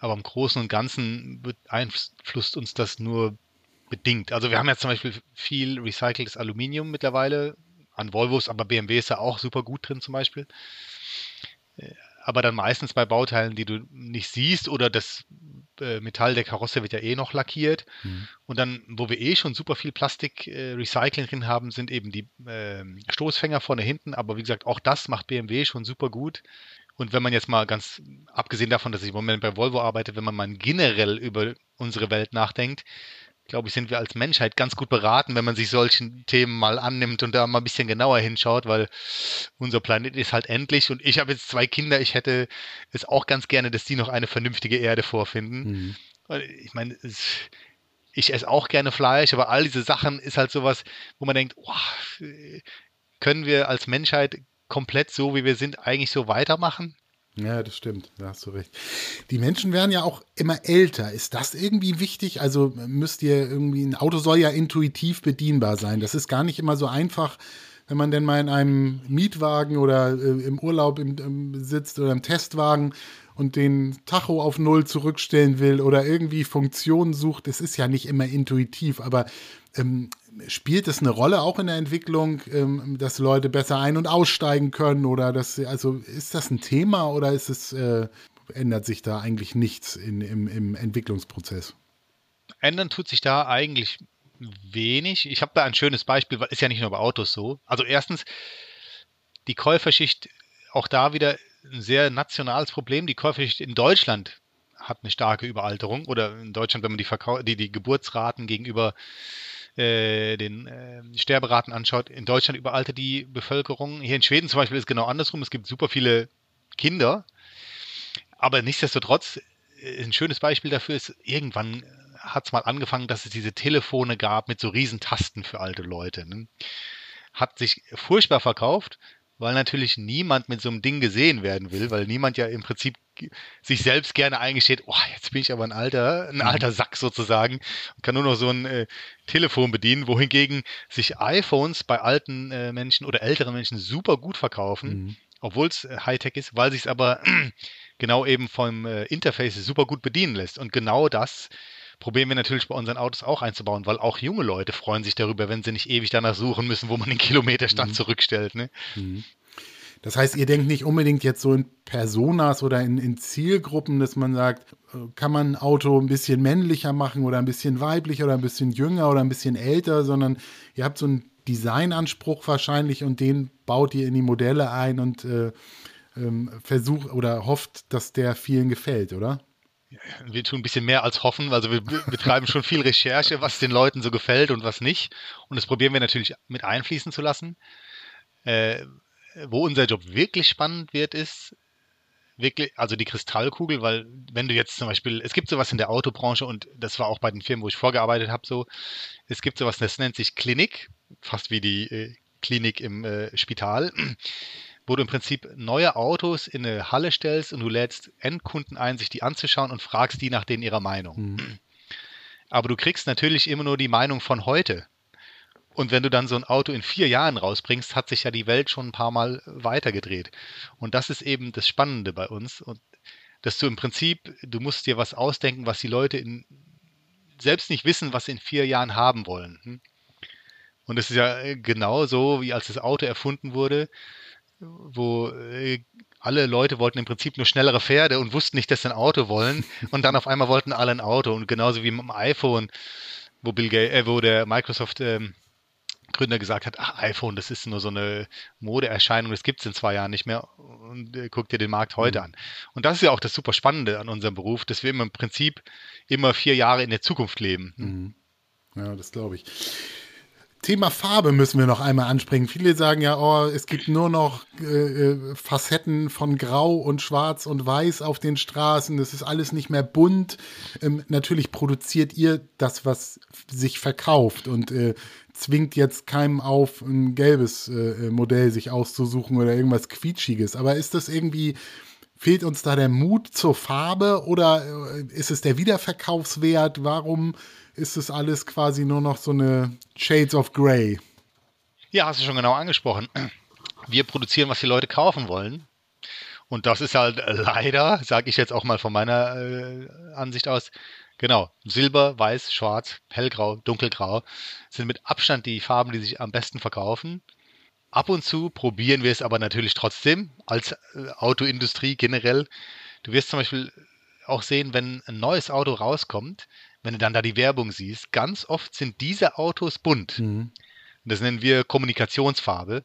Aber im Großen und Ganzen beeinflusst uns das nur bedingt. Also wir haben ja zum Beispiel viel recyceltes Aluminium mittlerweile an Volvos, aber BMW ist ja auch super gut drin zum Beispiel. aber dann meistens bei Bauteilen, die du nicht siehst oder das äh, Metall der Karosse wird ja eh noch lackiert. Mhm. Und dann, wo wir eh schon super viel Plastik-Recycling äh, drin haben, sind eben die äh, Stoßfänger vorne hinten. Aber wie gesagt, auch das macht BMW schon super gut. Und wenn man jetzt mal ganz, abgesehen davon, dass ich im Moment bei Volvo arbeite, wenn man mal generell über unsere Welt nachdenkt, glaube ich, sind wir als Menschheit ganz gut beraten, wenn man sich solchen Themen mal annimmt und da mal ein bisschen genauer hinschaut, weil unser Planet ist halt endlich und ich habe jetzt zwei Kinder, ich hätte es auch ganz gerne, dass die noch eine vernünftige Erde vorfinden. Mhm. Ich meine, ich esse auch gerne Fleisch, aber all diese Sachen ist halt sowas, wo man denkt, oh, können wir als Menschheit komplett so, wie wir sind, eigentlich so weitermachen? Ja, das stimmt, da hast du recht. Die Menschen werden ja auch immer älter. Ist das irgendwie wichtig? Also müsst ihr irgendwie, ein Auto soll ja intuitiv bedienbar sein. Das ist gar nicht immer so einfach, wenn man denn mal in einem Mietwagen oder äh, im Urlaub im, im sitzt oder im Testwagen und den Tacho auf Null zurückstellen will oder irgendwie Funktionen sucht. Es ist ja nicht immer intuitiv, aber ähm, spielt es eine Rolle auch in der Entwicklung, ähm, dass Leute besser ein- und aussteigen können oder dass also ist das ein Thema oder ist es äh, ändert sich da eigentlich nichts in, im, im Entwicklungsprozess? Ändern tut sich da eigentlich wenig. Ich habe da ein schönes Beispiel, weil ist ja nicht nur bei Autos so. Also erstens die Käuferschicht auch da wieder ein sehr nationales Problem. Die Käuferschicht in Deutschland hat eine starke Überalterung oder in Deutschland, wenn man die, Verkau die, die Geburtsraten gegenüber äh, den äh, Sterberaten anschaut, in Deutschland überaltert die Bevölkerung. Hier in Schweden zum Beispiel ist es genau andersrum. Es gibt super viele Kinder, aber nichtsdestotrotz, äh, ein schönes Beispiel dafür ist, irgendwann hat es mal angefangen, dass es diese Telefone gab mit so riesen Tasten für alte Leute. Ne? Hat sich furchtbar verkauft, weil natürlich niemand mit so einem Ding gesehen werden will, weil niemand ja im Prinzip sich selbst gerne eingesteht, oh, jetzt bin ich aber ein alter, ein mhm. alter Sack sozusagen und kann nur noch so ein äh, Telefon bedienen, wohingegen sich iPhones bei alten äh, Menschen oder älteren Menschen super gut verkaufen, mhm. obwohl es äh, Hightech ist, weil sich es aber genau eben vom äh, Interface super gut bedienen lässt. Und genau das probieren wir natürlich bei unseren Autos auch einzubauen, weil auch junge Leute freuen sich darüber, wenn sie nicht ewig danach suchen müssen, wo man den Kilometerstand mhm. zurückstellt. Ne? Mhm. Das heißt, ihr denkt nicht unbedingt jetzt so in Personas oder in, in, Zielgruppen, dass man sagt, äh, kann man ein Auto ein bisschen männlicher machen oder ein bisschen weiblicher oder ein bisschen jünger oder ein bisschen älter, sondern ihr habt so einen Designanspruch wahrscheinlich und den baut ihr in die Modelle ein und äh, ähm, versucht oder hofft, dass der vielen gefällt, oder? Wir tun ein bisschen mehr als hoffen. Also wir betreiben schon viel Recherche, was den Leuten so gefällt und was nicht. Und das probieren wir natürlich mit einfließen zu lassen. Äh, wo unser Job wirklich spannend wird, ist wirklich, also die Kristallkugel, weil wenn du jetzt zum Beispiel, es gibt sowas in der Autobranche und das war auch bei den Firmen, wo ich vorgearbeitet habe, so, es gibt sowas, das nennt sich Klinik, fast wie die äh, Klinik im äh, Spital wo du im Prinzip neue Autos in eine Halle stellst und du lädst Endkunden ein, sich die anzuschauen und fragst die nach denen ihrer Meinung. Mhm. Aber du kriegst natürlich immer nur die Meinung von heute. Und wenn du dann so ein Auto in vier Jahren rausbringst, hat sich ja die Welt schon ein paar Mal weitergedreht. Und das ist eben das Spannende bei uns. Und dass du im Prinzip, du musst dir was ausdenken, was die Leute in, selbst nicht wissen, was sie in vier Jahren haben wollen. Hm? Und es ist ja genau so, wie als das Auto erfunden wurde wo äh, alle Leute wollten im Prinzip nur schnellere Pferde und wussten nicht, dass sie ein Auto wollen. Und dann auf einmal wollten alle ein Auto. Und genauso wie mit dem iPhone, wo, Bill Gates, äh, wo der Microsoft ähm, Gründer gesagt hat, ach, iPhone, das ist nur so eine Modeerscheinung, das gibt es in zwei Jahren nicht mehr. Und äh, guck dir den Markt heute mhm. an. Und das ist ja auch das super Spannende an unserem Beruf, dass wir im Prinzip immer vier Jahre in der Zukunft leben. Mhm. Ja, das glaube ich. Thema Farbe müssen wir noch einmal ansprechen. Viele sagen ja, oh, es gibt nur noch äh, äh, Facetten von Grau und Schwarz und Weiß auf den Straßen. Das ist alles nicht mehr bunt. Ähm, natürlich produziert ihr das, was sich verkauft und äh, zwingt jetzt keinem auf, ein gelbes äh, Modell sich auszusuchen oder irgendwas Quietschiges. Aber ist das irgendwie, fehlt uns da der Mut zur Farbe oder äh, ist es der Wiederverkaufswert? Warum? ist es alles quasi nur noch so eine Shades of Grey. Ja, hast du schon genau angesprochen. Wir produzieren, was die Leute kaufen wollen. Und das ist halt leider, sage ich jetzt auch mal von meiner äh, Ansicht aus, genau, Silber, Weiß, Schwarz, Hellgrau, Dunkelgrau sind mit Abstand die Farben, die sich am besten verkaufen. Ab und zu probieren wir es aber natürlich trotzdem als äh, Autoindustrie generell. Du wirst zum Beispiel auch sehen, wenn ein neues Auto rauskommt, wenn du dann da die Werbung siehst, ganz oft sind diese Autos bunt. Mhm. Das nennen wir Kommunikationsfarbe.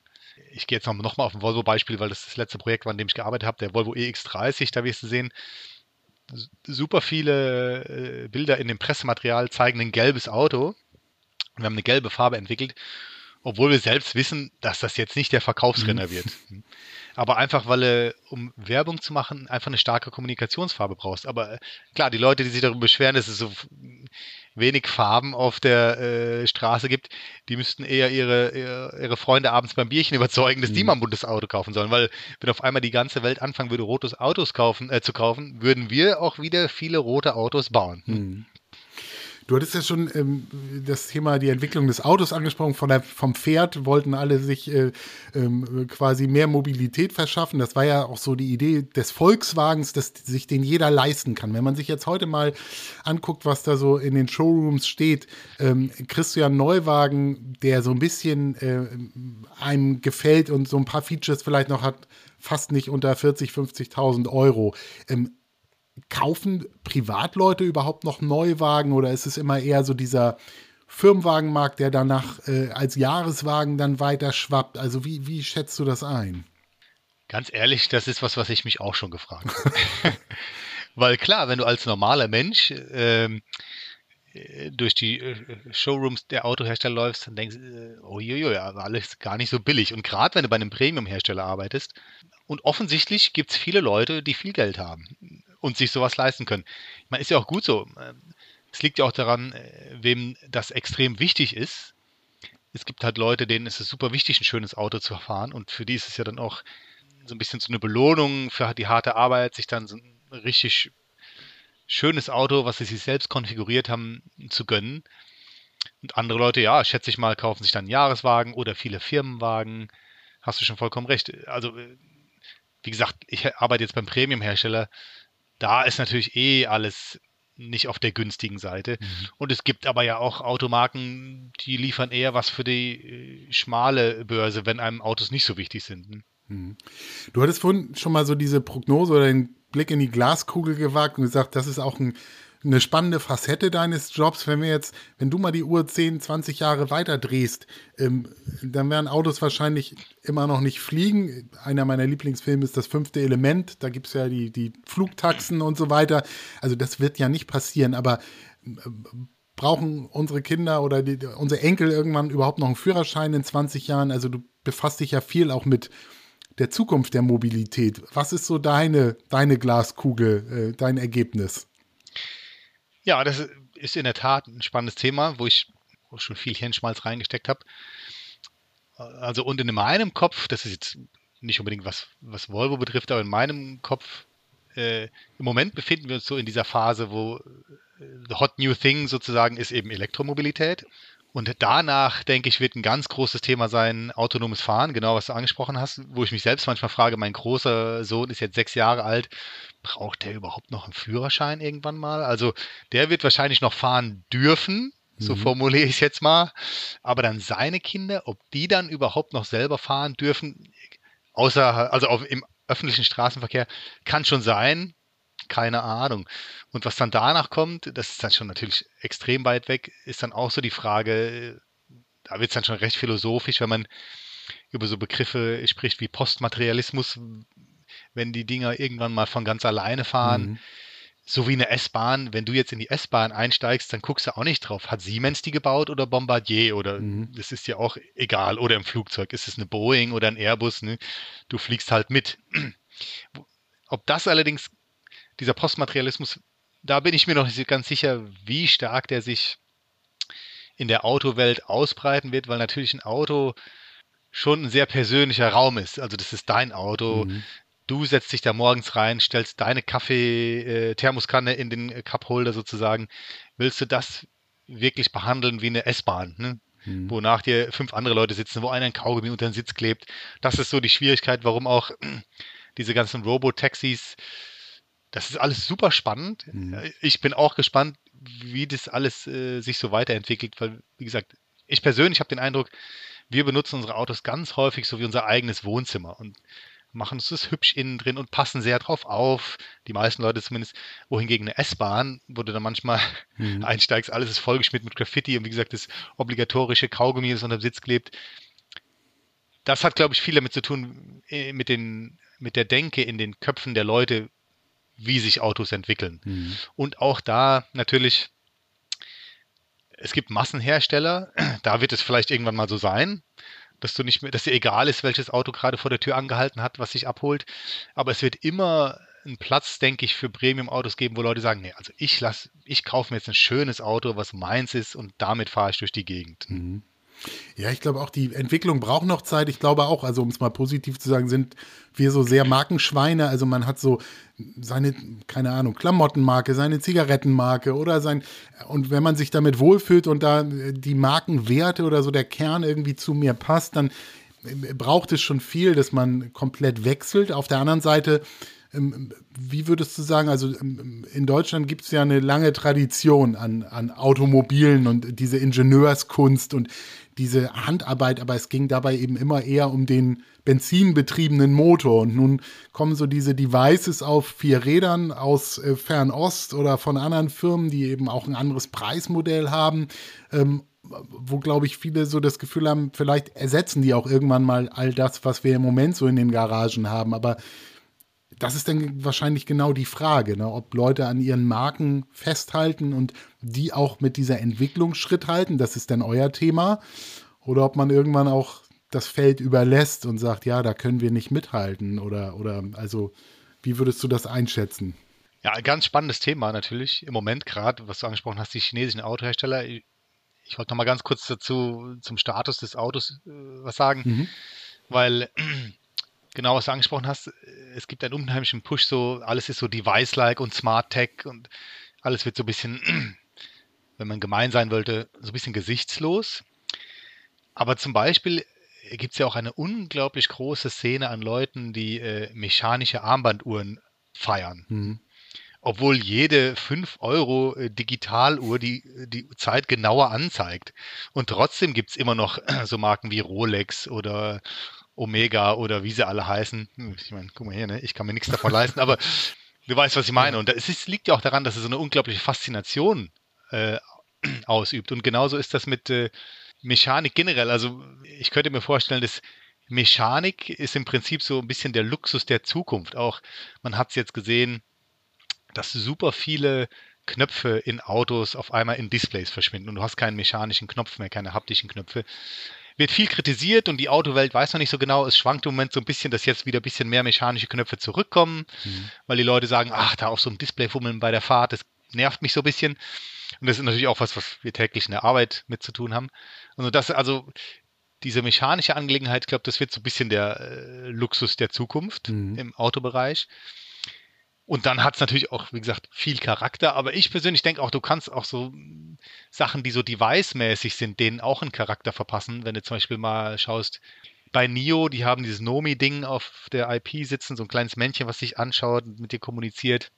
Ich gehe jetzt nochmal noch auf ein Volvo-Beispiel, weil das das letzte Projekt war, an dem ich gearbeitet habe, der Volvo EX30, da wirst du sehen, super viele äh, Bilder in dem Pressematerial zeigen ein gelbes Auto. Wir haben eine gelbe Farbe entwickelt, obwohl wir selbst wissen, dass das jetzt nicht der Verkaufsrenner mhm. wird. Aber einfach, weil du, um Werbung zu machen, einfach eine starke Kommunikationsfarbe brauchst. Aber äh, klar, die Leute, die sich darüber beschweren, dass es so wenig Farben auf der äh, Straße gibt, die müssten eher ihre, ihre, ihre, Freunde abends beim Bierchen überzeugen, dass mhm. die mal ein buntes Auto kaufen sollen. Weil wenn auf einmal die ganze Welt anfangen würde, rotes Autos kaufen, äh, zu kaufen, würden wir auch wieder viele rote Autos bauen. Mhm. Du hattest ja schon ähm, das Thema die Entwicklung des Autos angesprochen. Von der, vom Pferd wollten alle sich äh, äh, quasi mehr Mobilität verschaffen. Das war ja auch so die Idee des Volkswagens, dass sich den jeder leisten kann. Wenn man sich jetzt heute mal anguckt, was da so in den Showrooms steht, ähm, Christian Neuwagen, der so ein bisschen äh, einem gefällt und so ein paar Features vielleicht noch hat, fast nicht unter 40, 50.000 Euro. Ähm, kaufen Privatleute überhaupt noch Neuwagen oder ist es immer eher so dieser Firmenwagenmarkt, der danach äh, als Jahreswagen dann weiter schwappt? Also wie, wie schätzt du das ein? Ganz ehrlich, das ist was, was ich mich auch schon gefragt habe. Weil klar, wenn du als normaler Mensch ähm, äh, durch die äh, Showrooms der Autohersteller läufst, dann denkst du, äh, oh je, alles gar nicht so billig. Und gerade wenn du bei einem Premium-Hersteller arbeitest, und offensichtlich gibt es viele Leute, die viel Geld haben und sich sowas leisten können. Meine, ist ja auch gut so. Es liegt ja auch daran, äh, wem das extrem wichtig ist. Es gibt halt Leute, denen ist es super wichtig, ein schönes Auto zu fahren und für die ist es ja dann auch so ein bisschen so eine Belohnung für die harte Arbeit, sich dann so ein richtig schönes Auto, was sie sich selbst konfiguriert haben, zu gönnen. Und andere Leute, ja, schätze ich mal, kaufen sich dann einen Jahreswagen oder viele Firmenwagen. Hast du schon vollkommen recht. Also, äh, wie gesagt, ich arbeite jetzt beim Premium-Hersteller da ist natürlich eh alles nicht auf der günstigen Seite. Mhm. Und es gibt aber ja auch Automarken, die liefern eher was für die äh, schmale Börse, wenn einem Autos nicht so wichtig sind. Ne? Mhm. Du hattest vorhin schon mal so diese Prognose oder den Blick in die Glaskugel gewagt und gesagt, das ist auch ein eine spannende Facette deines Jobs. Wenn wir jetzt, wenn du mal die Uhr 10, 20 Jahre weiter drehst, ähm, dann werden Autos wahrscheinlich immer noch nicht fliegen. Einer meiner Lieblingsfilme ist das fünfte Element. Da gibt es ja die, die Flugtaxen und so weiter. Also das wird ja nicht passieren, aber äh, brauchen unsere Kinder oder die, unsere Enkel irgendwann überhaupt noch einen Führerschein in 20 Jahren? Also du befasst dich ja viel auch mit der Zukunft der Mobilität. Was ist so deine, deine Glaskugel, äh, dein Ergebnis? Ja, das ist in der Tat ein spannendes Thema, wo ich schon viel Hirnschmalz reingesteckt habe. Also und in meinem Kopf, das ist jetzt nicht unbedingt was, was Volvo betrifft, aber in meinem Kopf, äh, im Moment befinden wir uns so in dieser Phase, wo äh, the hot new thing sozusagen ist eben Elektromobilität. Und danach, denke ich, wird ein ganz großes Thema sein, autonomes Fahren, genau was du angesprochen hast, wo ich mich selbst manchmal frage, mein großer Sohn ist jetzt sechs Jahre alt, braucht der überhaupt noch einen Führerschein irgendwann mal? Also der wird wahrscheinlich noch fahren dürfen, so mhm. formuliere ich es jetzt mal. Aber dann seine Kinder, ob die dann überhaupt noch selber fahren dürfen, außer, also auf, im öffentlichen Straßenverkehr, kann schon sein keine Ahnung. Und was dann danach kommt, das ist dann schon natürlich extrem weit weg, ist dann auch so die Frage, da wird es dann schon recht philosophisch, wenn man über so Begriffe spricht wie Postmaterialismus, wenn die Dinger irgendwann mal von ganz alleine fahren. Mhm. So wie eine S-Bahn, wenn du jetzt in die S-Bahn einsteigst, dann guckst du auch nicht drauf. Hat Siemens die gebaut oder Bombardier? Oder mhm. das ist ja auch egal. Oder im Flugzeug. Ist es eine Boeing oder ein Airbus? Ne? Du fliegst halt mit. Ob das allerdings dieser Postmaterialismus, da bin ich mir noch nicht ganz sicher, wie stark der sich in der Autowelt ausbreiten wird, weil natürlich ein Auto schon ein sehr persönlicher Raum ist. Also das ist dein Auto. Mhm. Du setzt dich da morgens rein, stellst deine Kaffee-Thermoskanne in den Cupholder sozusagen. Willst du das wirklich behandeln wie eine S-Bahn, ne? mhm. wonach dir fünf andere Leute sitzen, wo einer ein Kaugummi unter den Sitz klebt? Das ist so die Schwierigkeit, warum auch diese ganzen Robotaxis das ist alles super spannend. Mhm. Ich bin auch gespannt, wie das alles äh, sich so weiterentwickelt, weil, wie gesagt, ich persönlich habe den Eindruck, wir benutzen unsere Autos ganz häufig so wie unser eigenes Wohnzimmer und machen uns das hübsch innen drin und passen sehr drauf auf. Die meisten Leute zumindest. Wohingegen eine S-Bahn, wo du dann manchmal mhm. einsteigst, alles ist vollgeschmiert mit Graffiti und wie gesagt, das obligatorische Kaugummi, das unter dem Sitz klebt. Das hat, glaube ich, viel damit zu tun, äh, mit, den, mit der Denke in den Köpfen der Leute, wie sich Autos entwickeln. Mhm. Und auch da natürlich, es gibt Massenhersteller, da wird es vielleicht irgendwann mal so sein, dass du nicht mehr, dass dir egal ist, welches Auto gerade vor der Tür angehalten hat, was sich abholt. Aber es wird immer einen Platz, denke ich, für Premium-Autos geben, wo Leute sagen, nee, also ich lass, ich kaufe mir jetzt ein schönes Auto, was meins ist und damit fahre ich durch die Gegend. Mhm. Ja, ich glaube auch, die Entwicklung braucht noch Zeit. Ich glaube auch, also um es mal positiv zu sagen, sind wir so sehr Markenschweine. Also man hat so seine, keine Ahnung, Klamottenmarke, seine Zigarettenmarke oder sein, und wenn man sich damit wohlfühlt und da die Markenwerte oder so der Kern irgendwie zu mir passt, dann braucht es schon viel, dass man komplett wechselt. Auf der anderen Seite ähm, wie würdest du sagen, also ähm, in Deutschland gibt es ja eine lange Tradition an, an Automobilen und diese Ingenieurskunst und diese Handarbeit, aber es ging dabei eben immer eher um den benzinbetriebenen Motor. Und nun kommen so diese Devices auf vier Rädern aus äh, Fernost oder von anderen Firmen, die eben auch ein anderes Preismodell haben. Ähm, wo, glaube ich, viele so das Gefühl haben, vielleicht ersetzen die auch irgendwann mal all das, was wir im Moment so in den Garagen haben. Aber das ist dann wahrscheinlich genau die Frage, ne? ob Leute an ihren Marken festhalten und die auch mit dieser Entwicklung Schritt halten. Das ist dann euer Thema. Oder ob man irgendwann auch das Feld überlässt und sagt, ja, da können wir nicht mithalten. Oder, oder also, wie würdest du das einschätzen? Ja, ein ganz spannendes Thema natürlich. Im Moment gerade, was du angesprochen hast, die chinesischen Autohersteller. Ich wollte noch mal ganz kurz dazu zum Status des Autos äh, was sagen, mhm. weil genau, was du angesprochen hast, es gibt einen unheimlichen Push, so alles ist so device-like und Smart Tech und alles wird so ein bisschen, wenn man gemein sein wollte, so ein bisschen gesichtslos. Aber zum Beispiel gibt es ja auch eine unglaublich große Szene an Leuten, die äh, mechanische Armbanduhren feiern. Mhm. Obwohl jede 5 Euro äh, Digitaluhr die, die Zeit genauer anzeigt. Und trotzdem gibt es immer noch so Marken wie Rolex oder Omega oder wie sie alle heißen. Hm, ich meine, guck mal hier, ne? ich kann mir nichts davon leisten, aber du weißt, was ich meine. Und es ist, liegt ja auch daran, dass es so eine unglaubliche Faszination äh, ausübt. Und genauso ist das mit äh, Mechanik generell. Also ich könnte mir vorstellen, dass Mechanik ist im Prinzip so ein bisschen der Luxus der Zukunft. Auch man hat es jetzt gesehen, dass super viele Knöpfe in Autos auf einmal in Displays verschwinden und du hast keinen mechanischen Knopf mehr, keine haptischen Knöpfe wird viel kritisiert und die Autowelt weiß noch nicht so genau. Es schwankt im Moment so ein bisschen, dass jetzt wieder ein bisschen mehr mechanische Knöpfe zurückkommen, mhm. weil die Leute sagen, ach, da auf so einem Display fummeln bei der Fahrt, das nervt mich so ein bisschen. Und das ist natürlich auch was, was wir täglich in der Arbeit mit zu tun haben. Und das, also, diese mechanische Angelegenheit, ich glaube, das wird so ein bisschen der äh, Luxus der Zukunft mhm. im Autobereich. Und dann hat es natürlich auch, wie gesagt, viel Charakter. Aber ich persönlich denke auch, du kannst auch so Sachen, die so device-mäßig sind, denen auch einen Charakter verpassen. Wenn du zum Beispiel mal schaust, bei Nio, die haben dieses Nomi-Ding auf der IP sitzen, so ein kleines Männchen, was sich anschaut und mit dir kommuniziert.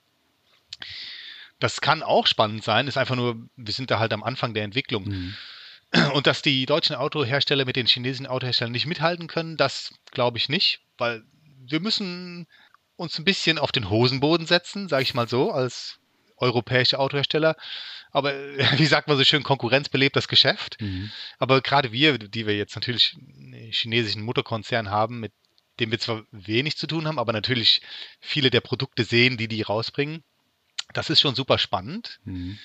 Das kann auch spannend sein, ist einfach nur, wir sind da halt am Anfang der Entwicklung. Mhm. Und dass die deutschen Autohersteller mit den chinesischen Autoherstellern nicht mithalten können, das glaube ich nicht, weil wir müssen uns ein bisschen auf den Hosenboden setzen, sage ich mal so, als europäische Autohersteller. Aber wie sagt man so schön, Konkurrenz belebt das Geschäft. Mhm. Aber gerade wir, die wir jetzt natürlich einen chinesischen Mutterkonzern haben, mit dem wir zwar wenig zu tun haben, aber natürlich viele der Produkte sehen, die die rausbringen, das ist schon super spannend. Mhm.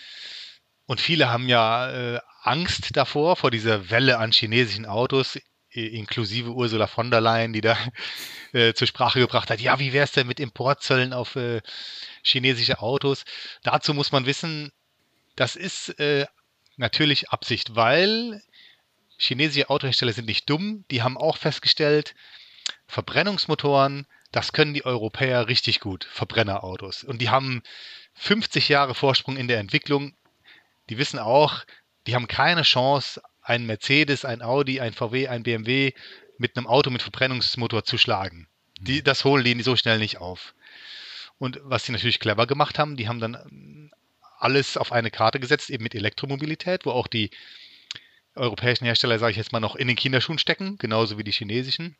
Und viele haben ja äh, Angst davor, vor dieser Welle an chinesischen Autos inklusive Ursula von der Leyen, die da äh, zur Sprache gebracht hat, ja, wie wäre es denn mit Importzöllen auf äh, chinesische Autos? Dazu muss man wissen, das ist äh, natürlich Absicht, weil chinesische Autohersteller sind nicht dumm, die haben auch festgestellt, Verbrennungsmotoren, das können die Europäer richtig gut, Verbrennerautos. Und die haben 50 Jahre Vorsprung in der Entwicklung. Die wissen auch, die haben keine Chance, ein Mercedes, ein Audi, ein VW, ein BMW mit einem Auto mit Verbrennungsmotor zu schlagen. Die, mhm. das holen die so schnell nicht auf. Und was sie natürlich clever gemacht haben, die haben dann alles auf eine Karte gesetzt, eben mit Elektromobilität, wo auch die europäischen Hersteller, sage ich jetzt mal, noch in den Kinderschuhen stecken, genauso wie die chinesischen.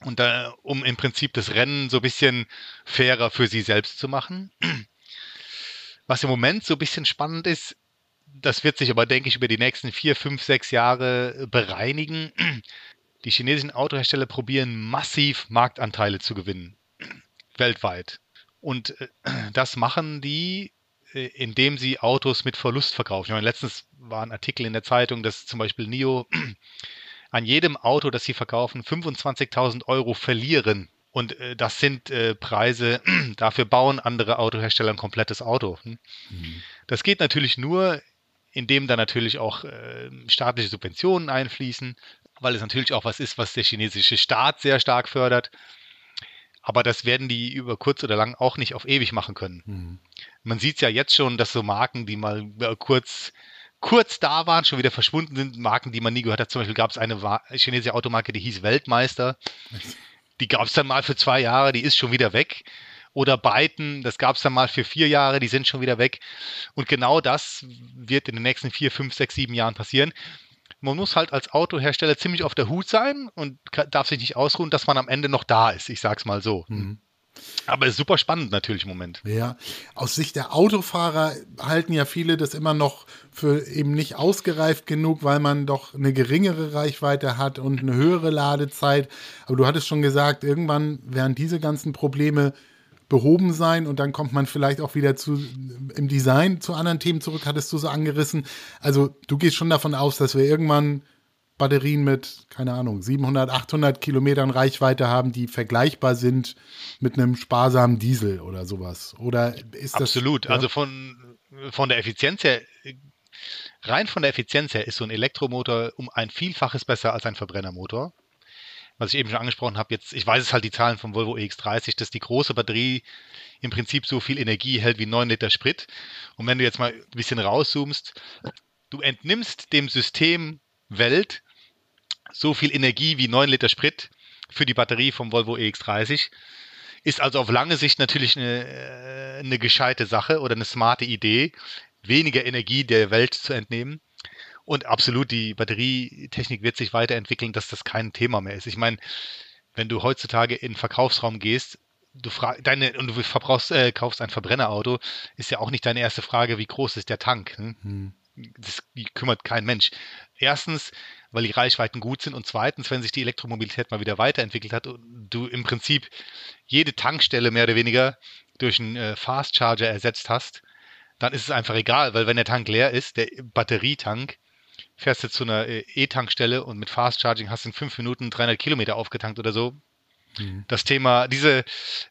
Und da, um im Prinzip das Rennen so ein bisschen fairer für sie selbst zu machen. Was im Moment so ein bisschen spannend ist, das wird sich aber, denke ich, über die nächsten vier, fünf, sechs Jahre bereinigen. Die chinesischen Autohersteller probieren massiv Marktanteile zu gewinnen. Weltweit. Und äh, das machen die, äh, indem sie Autos mit Verlust verkaufen. Ich meine, letztens war ein Artikel in der Zeitung, dass zum Beispiel NIO an jedem Auto, das sie verkaufen, 25.000 Euro verlieren. Und äh, das sind äh, Preise, dafür bauen andere Autohersteller ein komplettes Auto. Hm? Mhm. Das geht natürlich nur, indem da natürlich auch äh, staatliche Subventionen einfließen, weil es natürlich auch was ist, was der chinesische Staat sehr stark fördert. Aber das werden die über kurz oder lang auch nicht auf ewig machen können. Mhm. Man sieht es ja jetzt schon, dass so Marken, die mal äh, kurz kurz da waren, schon wieder verschwunden sind. Marken, die man nie gehört hat. Zum Beispiel gab es eine chinesische Automarke, die hieß Weltmeister. Die gab es dann mal für zwei Jahre, die ist schon wieder weg. Oder Byton, das gab es dann mal für vier Jahre, die sind schon wieder weg. Und genau das wird in den nächsten vier, fünf, sechs, sieben Jahren passieren. Man muss halt als Autohersteller ziemlich auf der Hut sein und darf sich nicht ausruhen, dass man am Ende noch da ist. Ich sag's mal so. Mhm. Aber ist super spannend natürlich im Moment. Ja, aus Sicht der Autofahrer halten ja viele das immer noch für eben nicht ausgereift genug, weil man doch eine geringere Reichweite hat und eine höhere Ladezeit. Aber du hattest schon gesagt, irgendwann werden diese ganzen Probleme behoben sein und dann kommt man vielleicht auch wieder zu im Design zu anderen Themen zurück, hattest du so angerissen. Also du gehst schon davon aus, dass wir irgendwann Batterien mit, keine Ahnung, 700, 800 Kilometern Reichweite haben, die vergleichbar sind mit einem sparsamen Diesel oder sowas. Oder ist das. Absolut. Ja? Also von, von der Effizienz her, rein von der Effizienz her ist so ein Elektromotor um ein Vielfaches besser als ein Verbrennermotor. Was ich eben schon angesprochen habe, jetzt, ich weiß es halt die Zahlen vom Volvo EX30, dass die große Batterie im Prinzip so viel Energie hält wie 9 Liter Sprit. Und wenn du jetzt mal ein bisschen rauszoomst, du entnimmst dem System Welt so viel Energie wie 9 Liter Sprit für die Batterie vom Volvo EX30. Ist also auf lange Sicht natürlich eine, äh, eine gescheite Sache oder eine smarte Idee, weniger Energie der Welt zu entnehmen. Und absolut, die Batterietechnik wird sich weiterentwickeln, dass das kein Thema mehr ist. Ich meine, wenn du heutzutage in den Verkaufsraum gehst, du fragst deine und du verbrauchst, äh, kaufst ein Verbrennerauto, ist ja auch nicht deine erste Frage, wie groß ist der Tank. Hm? Hm. Das kümmert kein Mensch. Erstens, weil die Reichweiten gut sind und zweitens, wenn sich die Elektromobilität mal wieder weiterentwickelt hat und du im Prinzip jede Tankstelle mehr oder weniger durch einen äh, Fast Charger ersetzt hast, dann ist es einfach egal, weil wenn der Tank leer ist, der Batterietank, fährst du zu einer äh, E-Tankstelle und mit Fast Charging hast du in fünf Minuten 300 Kilometer aufgetankt oder so. Mhm. Das Thema, diese,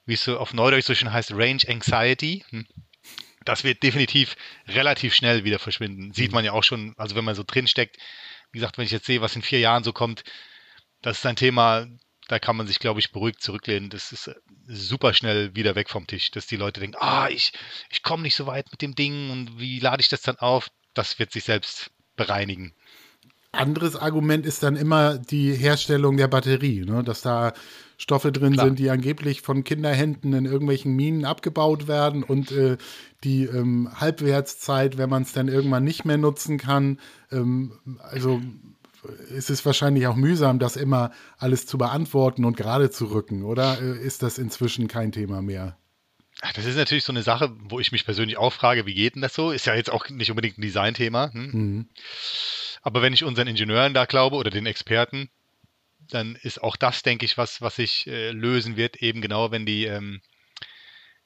wie es so auf Neudeutsch so schön heißt, Range Anxiety, hm, das wird definitiv relativ schnell wieder verschwinden. Sieht mhm. man ja auch schon, also wenn man so drin steckt, wie gesagt, wenn ich jetzt sehe, was in vier Jahren so kommt, das ist ein Thema, da kann man sich, glaube ich, beruhigt zurücklehnen. Das ist äh, super schnell wieder weg vom Tisch, dass die Leute denken, ah, ich, ich komme nicht so weit mit dem Ding und wie lade ich das dann auf? Das wird sich selbst bereinigen. Anderes Argument ist dann immer die Herstellung der Batterie, ne? dass da Stoffe drin Klar. sind, die angeblich von Kinderhänden in irgendwelchen Minen abgebaut werden und äh, die ähm, Halbwertszeit, wenn man es dann irgendwann nicht mehr nutzen kann, ähm, also ist es wahrscheinlich auch mühsam, das immer alles zu beantworten und gerade zu rücken, oder äh, ist das inzwischen kein Thema mehr? Das ist natürlich so eine Sache, wo ich mich persönlich auch frage, wie geht denn das so? Ist ja jetzt auch nicht unbedingt ein Designthema. Hm? Mhm. Aber wenn ich unseren Ingenieuren da glaube oder den Experten, dann ist auch das, denke ich, was, was sich äh, lösen wird, eben genau, wenn die ähm,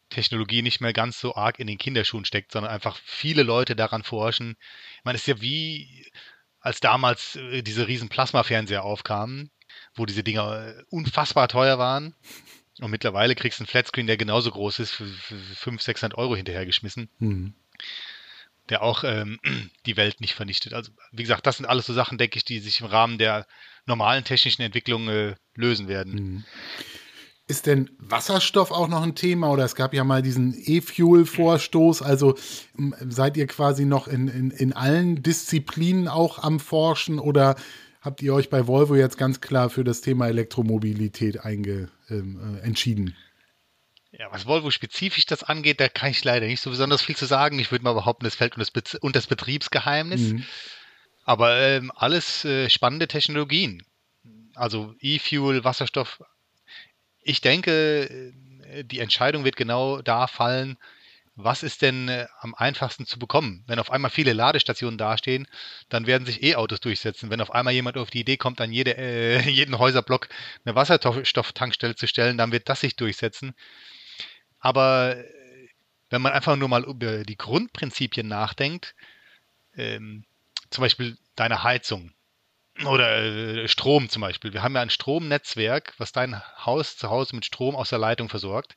Technologie nicht mehr ganz so arg in den Kinderschuhen steckt, sondern einfach viele Leute daran forschen. Ich meine, es ist ja wie, als damals äh, diese riesen Plasmafernseher aufkamen, wo diese Dinger äh, unfassbar teuer waren. Und mittlerweile kriegst du einen Flatscreen, der genauso groß ist, für, für 500, 600 Euro hinterhergeschmissen. Mhm der auch ähm, die Welt nicht vernichtet. Also wie gesagt, das sind alles so Sachen, denke ich, die sich im Rahmen der normalen technischen Entwicklung äh, lösen werden. Mhm. Ist denn Wasserstoff auch noch ein Thema? Oder es gab ja mal diesen E-Fuel-Vorstoß. Also seid ihr quasi noch in, in, in allen Disziplinen auch am Forschen oder habt ihr euch bei Volvo jetzt ganz klar für das Thema Elektromobilität einge, ähm, äh, entschieden? Ja, was Volvo spezifisch das angeht, da kann ich leider nicht so besonders viel zu sagen. Ich würde mal behaupten, es fällt unter das, Be das Betriebsgeheimnis. Mhm. Aber ähm, alles äh, spannende Technologien. Also E-Fuel, Wasserstoff. Ich denke, äh, die Entscheidung wird genau da fallen, was ist denn äh, am einfachsten zu bekommen? Wenn auf einmal viele Ladestationen dastehen, dann werden sich E-Autos durchsetzen. Wenn auf einmal jemand auf die Idee kommt, an jede, äh, jeden Häuserblock eine Wasserstofftankstelle zu stellen, dann wird das sich durchsetzen. Aber äh, wenn man einfach nur mal über die Grundprinzipien nachdenkt, ähm, zum Beispiel deine Heizung oder äh, Strom zum Beispiel. Wir haben ja ein Stromnetzwerk, was dein Haus zu Hause mit Strom aus der Leitung versorgt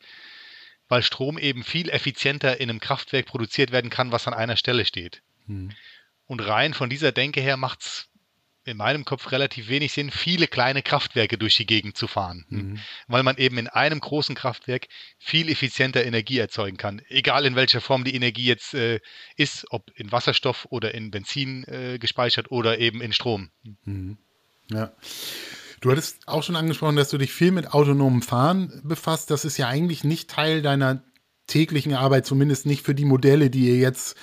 weil Strom eben viel effizienter in einem Kraftwerk produziert werden kann, was an einer Stelle steht. Hm. Und rein von dieser Denke her macht es in meinem Kopf relativ wenig Sinn, viele kleine Kraftwerke durch die Gegend zu fahren, mhm. weil man eben in einem großen Kraftwerk viel effizienter Energie erzeugen kann, egal in welcher Form die Energie jetzt äh, ist, ob in Wasserstoff oder in Benzin äh, gespeichert oder eben in Strom. Mhm. Ja. Du hattest auch schon angesprochen, dass du dich viel mit autonomem Fahren befasst. Das ist ja eigentlich nicht Teil deiner täglichen Arbeit, zumindest nicht für die Modelle, die ihr jetzt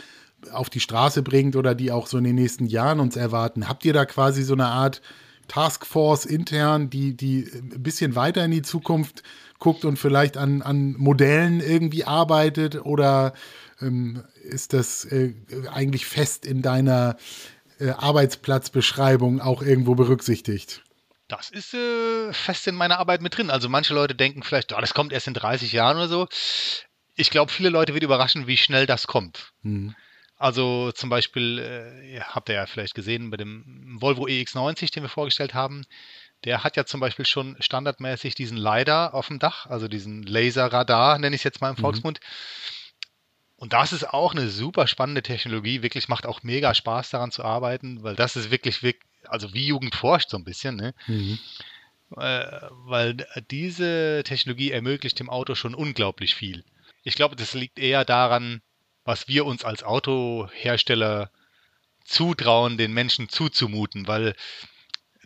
auf die Straße bringt oder die auch so in den nächsten Jahren uns erwarten. Habt ihr da quasi so eine Art Taskforce intern, die, die ein bisschen weiter in die Zukunft guckt und vielleicht an, an Modellen irgendwie arbeitet? Oder ähm, ist das äh, eigentlich fest in deiner äh, Arbeitsplatzbeschreibung auch irgendwo berücksichtigt? Das ist äh, fest in meiner Arbeit mit drin. Also manche Leute denken vielleicht, oh, das kommt erst in 30 Jahren oder so. Ich glaube, viele Leute wird überraschen, wie schnell das kommt. Mhm. Also zum Beispiel, äh, habt ihr ja vielleicht gesehen, bei dem Volvo EX90, den wir vorgestellt haben, der hat ja zum Beispiel schon standardmäßig diesen LiDAR auf dem Dach, also diesen Laserradar, nenne ich es jetzt mal im mhm. Und das ist auch eine super spannende Technologie. Wirklich macht auch mega Spaß daran zu arbeiten, weil das ist wirklich, wirklich also wie Jugend forscht so ein bisschen, ne? Mhm. Äh, weil diese Technologie ermöglicht dem Auto schon unglaublich viel. Ich glaube, das liegt eher daran, was wir uns als Autohersteller zutrauen, den Menschen zuzumuten, weil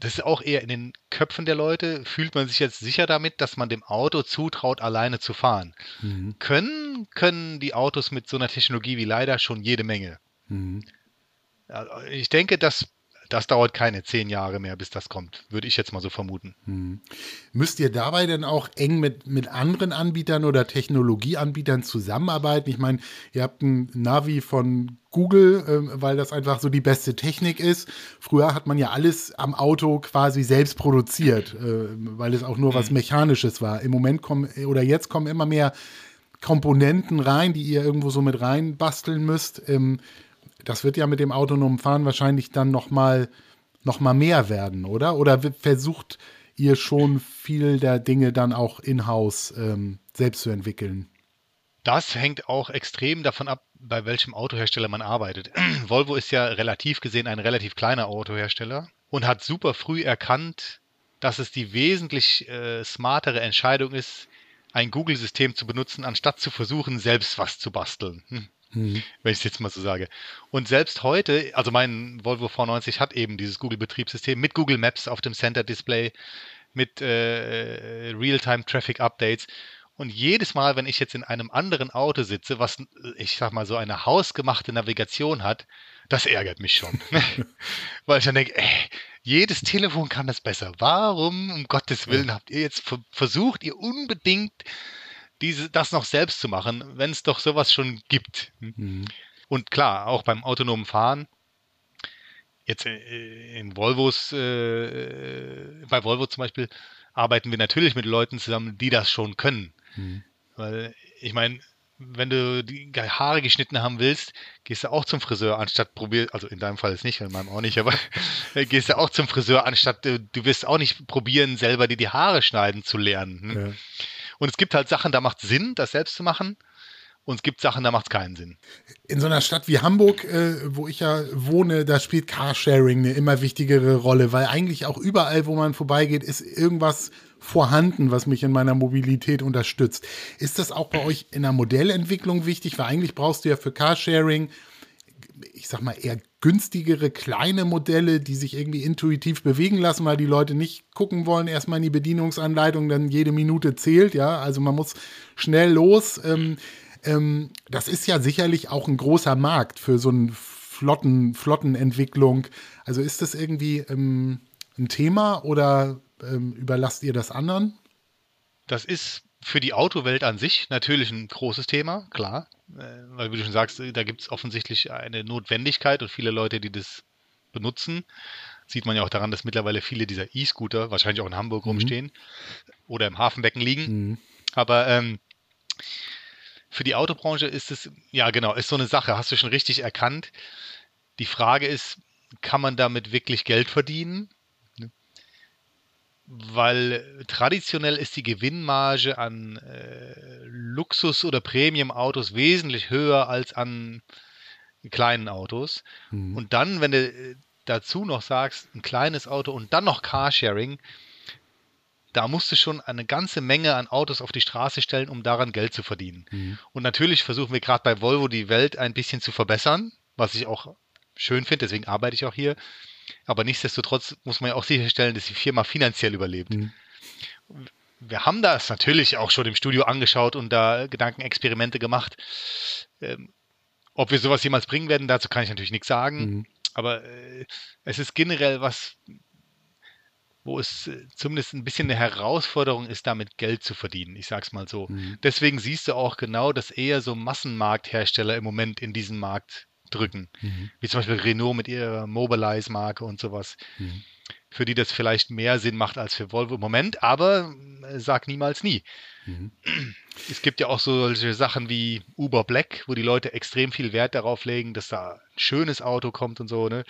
das ist auch eher in den Köpfen der Leute, fühlt man sich jetzt sicher damit, dass man dem Auto zutraut, alleine zu fahren. Mhm. Können, können die Autos mit so einer Technologie wie leider schon jede Menge. Mhm. Ich denke, das das dauert keine zehn Jahre mehr, bis das kommt, würde ich jetzt mal so vermuten. Hm. Müsst ihr dabei denn auch eng mit, mit anderen Anbietern oder Technologieanbietern zusammenarbeiten? Ich meine, ihr habt ein Navi von Google, äh, weil das einfach so die beste Technik ist. Früher hat man ja alles am Auto quasi selbst produziert, äh, weil es auch nur was Mechanisches war. Im Moment kommen oder jetzt kommen immer mehr Komponenten rein, die ihr irgendwo so mit rein basteln müsst. Ähm, das wird ja mit dem autonomen Fahren wahrscheinlich dann noch mal, noch mal mehr werden, oder? Oder versucht ihr schon viel der Dinge dann auch in-house ähm, selbst zu entwickeln? Das hängt auch extrem davon ab, bei welchem Autohersteller man arbeitet. Volvo ist ja relativ gesehen ein relativ kleiner Autohersteller und hat super früh erkannt, dass es die wesentlich äh, smartere Entscheidung ist, ein Google-System zu benutzen, anstatt zu versuchen, selbst was zu basteln. Hm. Mhm. Wenn ich es jetzt mal so sage. Und selbst heute, also mein Volvo V90 hat eben dieses Google-Betriebssystem mit Google Maps auf dem Center-Display, mit äh, Real-Time Traffic Updates. Und jedes Mal, wenn ich jetzt in einem anderen Auto sitze, was ich sag mal so eine hausgemachte Navigation hat, das ärgert mich schon. Weil ich dann denke, ey, jedes Telefon kann das besser. Warum, um Gottes Willen, habt ihr jetzt versucht, ihr unbedingt diese, das noch selbst zu machen, wenn es doch sowas schon gibt. Mhm. Und klar, auch beim autonomen Fahren, jetzt äh, in Volvos, äh, bei Volvo zum Beispiel, arbeiten wir natürlich mit Leuten zusammen, die das schon können. Mhm. Weil, ich meine, wenn du die Haare geschnitten haben willst, gehst du auch zum Friseur, anstatt probier, also in deinem Fall ist nicht, in meinem auch nicht, aber gehst du auch zum Friseur, anstatt du, du wirst auch nicht probieren, selber dir die Haare schneiden zu lernen. Hm? Ja. Und es gibt halt Sachen, da macht es Sinn, das selbst zu machen. Und es gibt Sachen, da macht es keinen Sinn. In so einer Stadt wie Hamburg, äh, wo ich ja wohne, da spielt Carsharing eine immer wichtigere Rolle, weil eigentlich auch überall, wo man vorbeigeht, ist irgendwas vorhanden, was mich in meiner Mobilität unterstützt. Ist das auch bei euch in der Modellentwicklung wichtig? Weil eigentlich brauchst du ja für Carsharing ich sag mal, eher günstigere kleine Modelle, die sich irgendwie intuitiv bewegen lassen, weil die Leute nicht gucken wollen, erstmal in die Bedienungsanleitung, dann jede Minute zählt, ja. Also man muss schnell los. Ähm, ähm, das ist ja sicherlich auch ein großer Markt für so ein Flotten, Flottenentwicklung. Also ist das irgendwie ähm, ein Thema oder ähm, überlasst ihr das anderen? Das ist für die Autowelt an sich natürlich ein großes Thema, klar. Äh, weil, wie du schon sagst, da gibt es offensichtlich eine Notwendigkeit und viele Leute, die das benutzen. Sieht man ja auch daran, dass mittlerweile viele dieser E-Scooter wahrscheinlich auch in Hamburg mhm. rumstehen oder im Hafenbecken liegen. Mhm. Aber ähm, für die Autobranche ist es, ja genau, ist so eine Sache, hast du schon richtig erkannt. Die Frage ist, kann man damit wirklich Geld verdienen? weil traditionell ist die Gewinnmarge an äh, Luxus- oder Premium-Autos wesentlich höher als an kleinen Autos. Mhm. Und dann, wenn du äh, dazu noch sagst, ein kleines Auto und dann noch Carsharing, da musst du schon eine ganze Menge an Autos auf die Straße stellen, um daran Geld zu verdienen. Mhm. Und natürlich versuchen wir gerade bei Volvo die Welt ein bisschen zu verbessern, was ich auch schön finde, deswegen arbeite ich auch hier. Aber nichtsdestotrotz muss man ja auch sicherstellen, dass die Firma finanziell überlebt. Mhm. Wir haben das natürlich auch schon im Studio angeschaut und da Gedankenexperimente gemacht. Ähm, ob wir sowas jemals bringen werden, dazu kann ich natürlich nichts sagen. Mhm. Aber äh, es ist generell was, wo es äh, zumindest ein bisschen eine Herausforderung ist, damit Geld zu verdienen. Ich sag's mal so. Mhm. Deswegen siehst du auch genau, dass eher so Massenmarkthersteller im Moment in diesen Markt drücken. Mhm. Wie zum Beispiel Renault mit ihrer Mobilize-Marke und sowas. Mhm. Für die das vielleicht mehr Sinn macht als für Volvo im Moment, aber äh, sag niemals nie. Mhm. Es gibt ja auch so solche Sachen wie Uber Black, wo die Leute extrem viel Wert darauf legen, dass da ein schönes Auto kommt und so. Ne?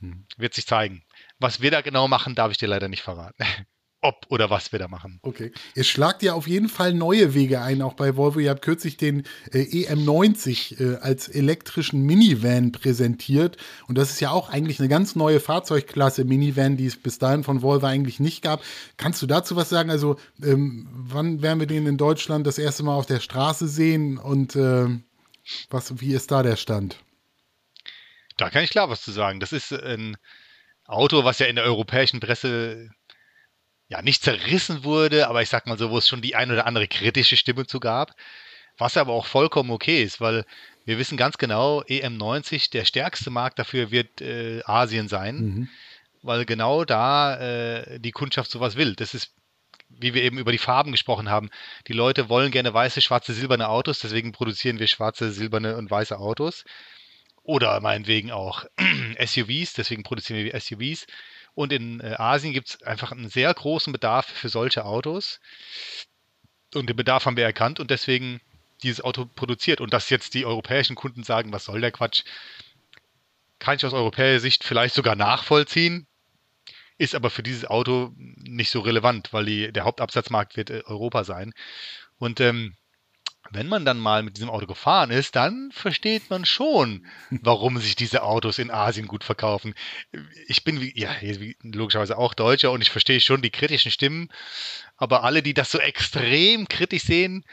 Mhm. Wird sich zeigen. Was wir da genau machen, darf ich dir leider nicht verraten. ob oder was wir da machen. Okay. Ihr schlagt ja auf jeden Fall neue Wege ein, auch bei Volvo. Ihr habt kürzlich den äh, EM90 äh, als elektrischen Minivan präsentiert. Und das ist ja auch eigentlich eine ganz neue Fahrzeugklasse Minivan, die es bis dahin von Volvo eigentlich nicht gab. Kannst du dazu was sagen? Also, ähm, wann werden wir den in Deutschland das erste Mal auf der Straße sehen und äh, was, wie ist da der Stand? Da kann ich klar was zu sagen. Das ist ein Auto, was ja in der europäischen Presse ja, nicht zerrissen wurde, aber ich sag mal so, wo es schon die ein oder andere kritische Stimme zu gab. Was aber auch vollkommen okay ist, weil wir wissen ganz genau, EM90, der stärkste Markt dafür wird äh, Asien sein, mhm. weil genau da äh, die Kundschaft sowas will. Das ist, wie wir eben über die Farben gesprochen haben. Die Leute wollen gerne weiße, schwarze, silberne Autos, deswegen produzieren wir schwarze, silberne und weiße Autos. Oder meinetwegen auch SUVs, deswegen produzieren wir SUVs. Und in äh, Asien gibt es einfach einen sehr großen Bedarf für solche Autos. Und den Bedarf haben wir erkannt und deswegen dieses Auto produziert. Und dass jetzt die europäischen Kunden sagen, was soll der Quatsch, kann ich aus europäischer Sicht vielleicht sogar nachvollziehen, ist aber für dieses Auto nicht so relevant, weil die, der Hauptabsatzmarkt wird äh, Europa sein. Und ähm, wenn man dann mal mit diesem Auto gefahren ist, dann versteht man schon, warum sich diese Autos in Asien gut verkaufen. Ich bin ja, logischerweise auch Deutscher und ich verstehe schon die kritischen Stimmen, aber alle, die das so extrem kritisch sehen,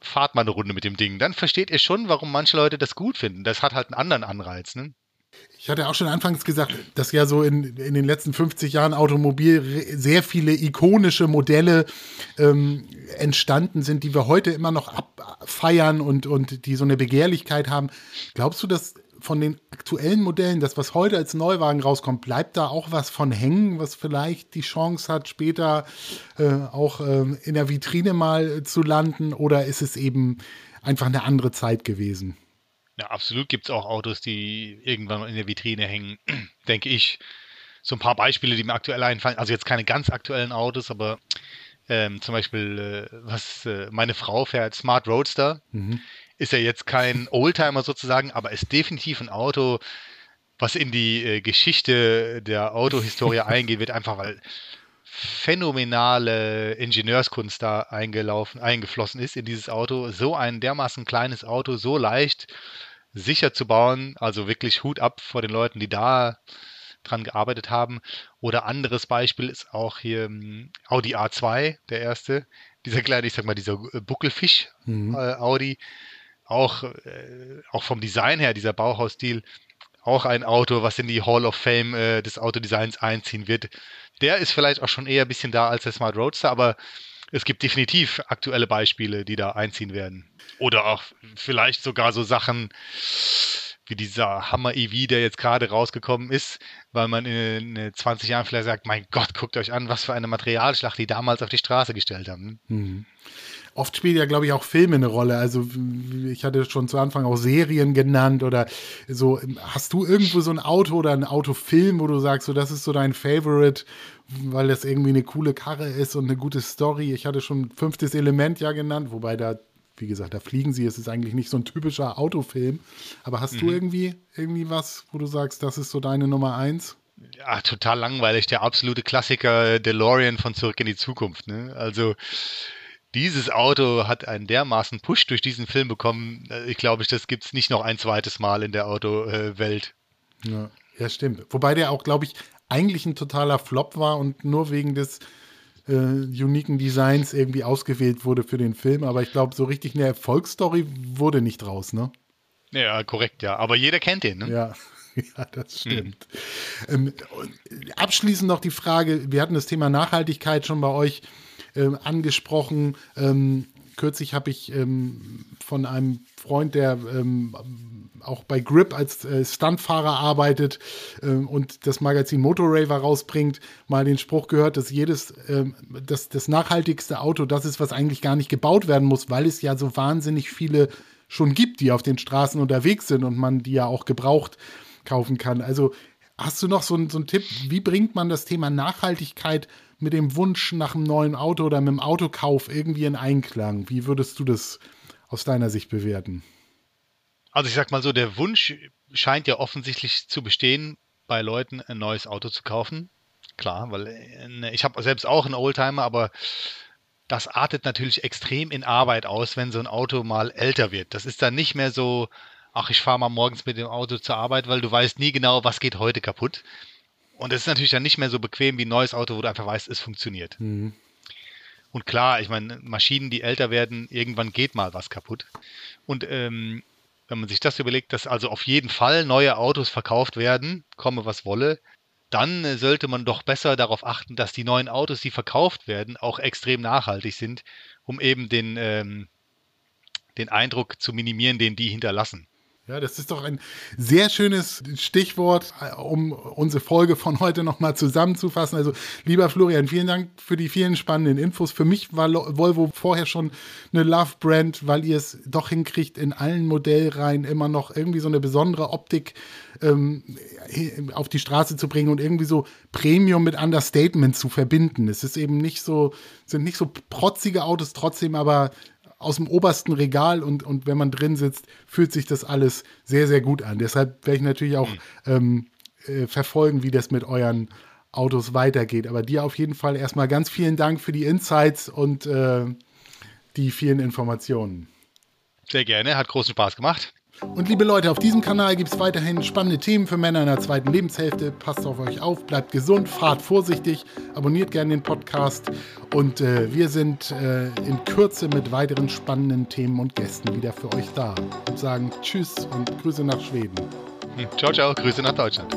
fahrt mal eine Runde mit dem Ding. Dann versteht ihr schon, warum manche Leute das gut finden. Das hat halt einen anderen Anreiz. Ne? Ich hatte auch schon anfangs gesagt, dass ja so in, in den letzten 50 Jahren Automobil sehr viele ikonische Modelle ähm, entstanden sind, die wir heute immer noch abfeiern und, und die so eine Begehrlichkeit haben. Glaubst du, dass von den aktuellen Modellen, das, was heute als Neuwagen rauskommt, bleibt da auch was von hängen, was vielleicht die Chance hat, später äh, auch äh, in der Vitrine mal zu landen? Oder ist es eben einfach eine andere Zeit gewesen? Ja, absolut gibt es auch Autos, die irgendwann in der Vitrine hängen, denke ich. So ein paar Beispiele, die mir aktuell einfallen. Also jetzt keine ganz aktuellen Autos, aber ähm, zum Beispiel, äh, was äh, meine Frau fährt, Smart Roadster. Mhm. Ist ja jetzt kein Oldtimer sozusagen, aber ist definitiv ein Auto, was in die äh, Geschichte der Autohistorie eingeht, wird, einfach weil phänomenale Ingenieurskunst da eingelaufen, eingeflossen ist in dieses Auto. So ein dermaßen kleines Auto, so leicht sicher zu bauen. Also wirklich Hut ab vor den Leuten, die da dran gearbeitet haben. Oder anderes Beispiel ist auch hier ähm, Audi A2, der erste. Dieser kleine, ich sag mal, dieser äh, Buckelfisch mhm. äh, Audi. Auch, äh, auch vom Design her, dieser Bauhausstil, auch ein Auto, was in die Hall of Fame äh, des Autodesigns einziehen wird. Der ist vielleicht auch schon eher ein bisschen da als der Smart Roadster, aber es gibt definitiv aktuelle Beispiele, die da einziehen werden. Oder auch vielleicht sogar so Sachen wie dieser Hammer EV, der jetzt gerade rausgekommen ist, weil man in, in 20 Jahren vielleicht sagt, mein Gott, guckt euch an, was für eine Materialschlacht die damals auf die Straße gestellt haben. Mhm. Oft spielt ja, glaube ich, auch Filme eine Rolle. Also ich hatte schon zu Anfang auch Serien genannt oder so. Hast du irgendwo so ein Auto oder ein Autofilm, wo du sagst, so das ist so dein Favorite, weil das irgendwie eine coole Karre ist und eine gute Story? Ich hatte schon fünftes Element ja genannt, wobei da wie gesagt, da fliegen sie. Es ist eigentlich nicht so ein typischer Autofilm. Aber hast mhm. du irgendwie, irgendwie was, wo du sagst, das ist so deine Nummer eins? Ja, total langweilig. Der absolute Klassiker DeLorean von Zurück in die Zukunft. Ne? Also dieses Auto hat einen dermaßen Push durch diesen Film bekommen. Ich glaube, das gibt es nicht noch ein zweites Mal in der Autowelt. Ja, ja, stimmt. Wobei der auch, glaube ich, eigentlich ein totaler Flop war und nur wegen des äh, uniken Designs irgendwie ausgewählt wurde für den Film. Aber ich glaube, so richtig eine Erfolgsstory wurde nicht draus, ne? Ja, korrekt, ja. Aber jeder kennt den, ne? Ja. Ja, das stimmt. Hm. Ähm, abschließend noch die Frage: Wir hatten das Thema Nachhaltigkeit schon bei euch ähm, angesprochen. Ähm, kürzlich habe ich ähm, von einem Freund, der ähm, auch bei Grip als äh, Stuntfahrer arbeitet äh, und das Magazin Motorraver rausbringt, mal den Spruch gehört, dass jedes, äh, das, das nachhaltigste Auto das ist, was eigentlich gar nicht gebaut werden muss, weil es ja so wahnsinnig viele schon gibt, die auf den Straßen unterwegs sind und man die ja auch gebraucht kaufen kann. Also hast du noch so, so einen Tipp, wie bringt man das Thema Nachhaltigkeit mit dem Wunsch nach einem neuen Auto oder mit dem Autokauf irgendwie in Einklang? Wie würdest du das aus deiner Sicht bewerten? Also ich sag mal so, der Wunsch scheint ja offensichtlich zu bestehen, bei Leuten ein neues Auto zu kaufen. Klar, weil äh, ich habe selbst auch einen Oldtimer, aber das artet natürlich extrem in Arbeit aus, wenn so ein Auto mal älter wird. Das ist dann nicht mehr so, ach, ich fahre mal morgens mit dem Auto zur Arbeit, weil du weißt nie genau, was geht heute kaputt. Und es ist natürlich dann nicht mehr so bequem wie ein neues Auto, wo du einfach weißt, es funktioniert. Mhm. Und klar, ich meine, Maschinen, die älter werden, irgendwann geht mal was kaputt. Und ähm, wenn man sich das überlegt, dass also auf jeden Fall neue Autos verkauft werden, komme was wolle, dann äh, sollte man doch besser darauf achten, dass die neuen Autos, die verkauft werden, auch extrem nachhaltig sind, um eben den, ähm, den Eindruck zu minimieren, den die hinterlassen. Ja, das ist doch ein sehr schönes Stichwort, um unsere Folge von heute nochmal zusammenzufassen. Also, lieber Florian, vielen Dank für die vielen spannenden Infos. Für mich war Volvo vorher schon eine Love-Brand, weil ihr es doch hinkriegt, in allen Modellreihen immer noch irgendwie so eine besondere Optik ähm, auf die Straße zu bringen und irgendwie so Premium mit Understatement zu verbinden. Es ist eben nicht so, sind nicht so protzige Autos, trotzdem aber aus dem obersten Regal und, und wenn man drin sitzt, fühlt sich das alles sehr, sehr gut an. Deshalb werde ich natürlich auch mhm. ähm, äh, verfolgen, wie das mit euren Autos weitergeht. Aber dir auf jeden Fall erstmal ganz vielen Dank für die Insights und äh, die vielen Informationen. Sehr gerne, hat großen Spaß gemacht. Und liebe Leute, auf diesem Kanal gibt es weiterhin spannende Themen für Männer in der zweiten Lebenshälfte. Passt auf euch auf, bleibt gesund, fahrt vorsichtig, abonniert gerne den Podcast und äh, wir sind äh, in Kürze mit weiteren spannenden Themen und Gästen wieder für euch da. Und sagen Tschüss und Grüße nach Schweden. Ciao, ciao, Grüße nach Deutschland.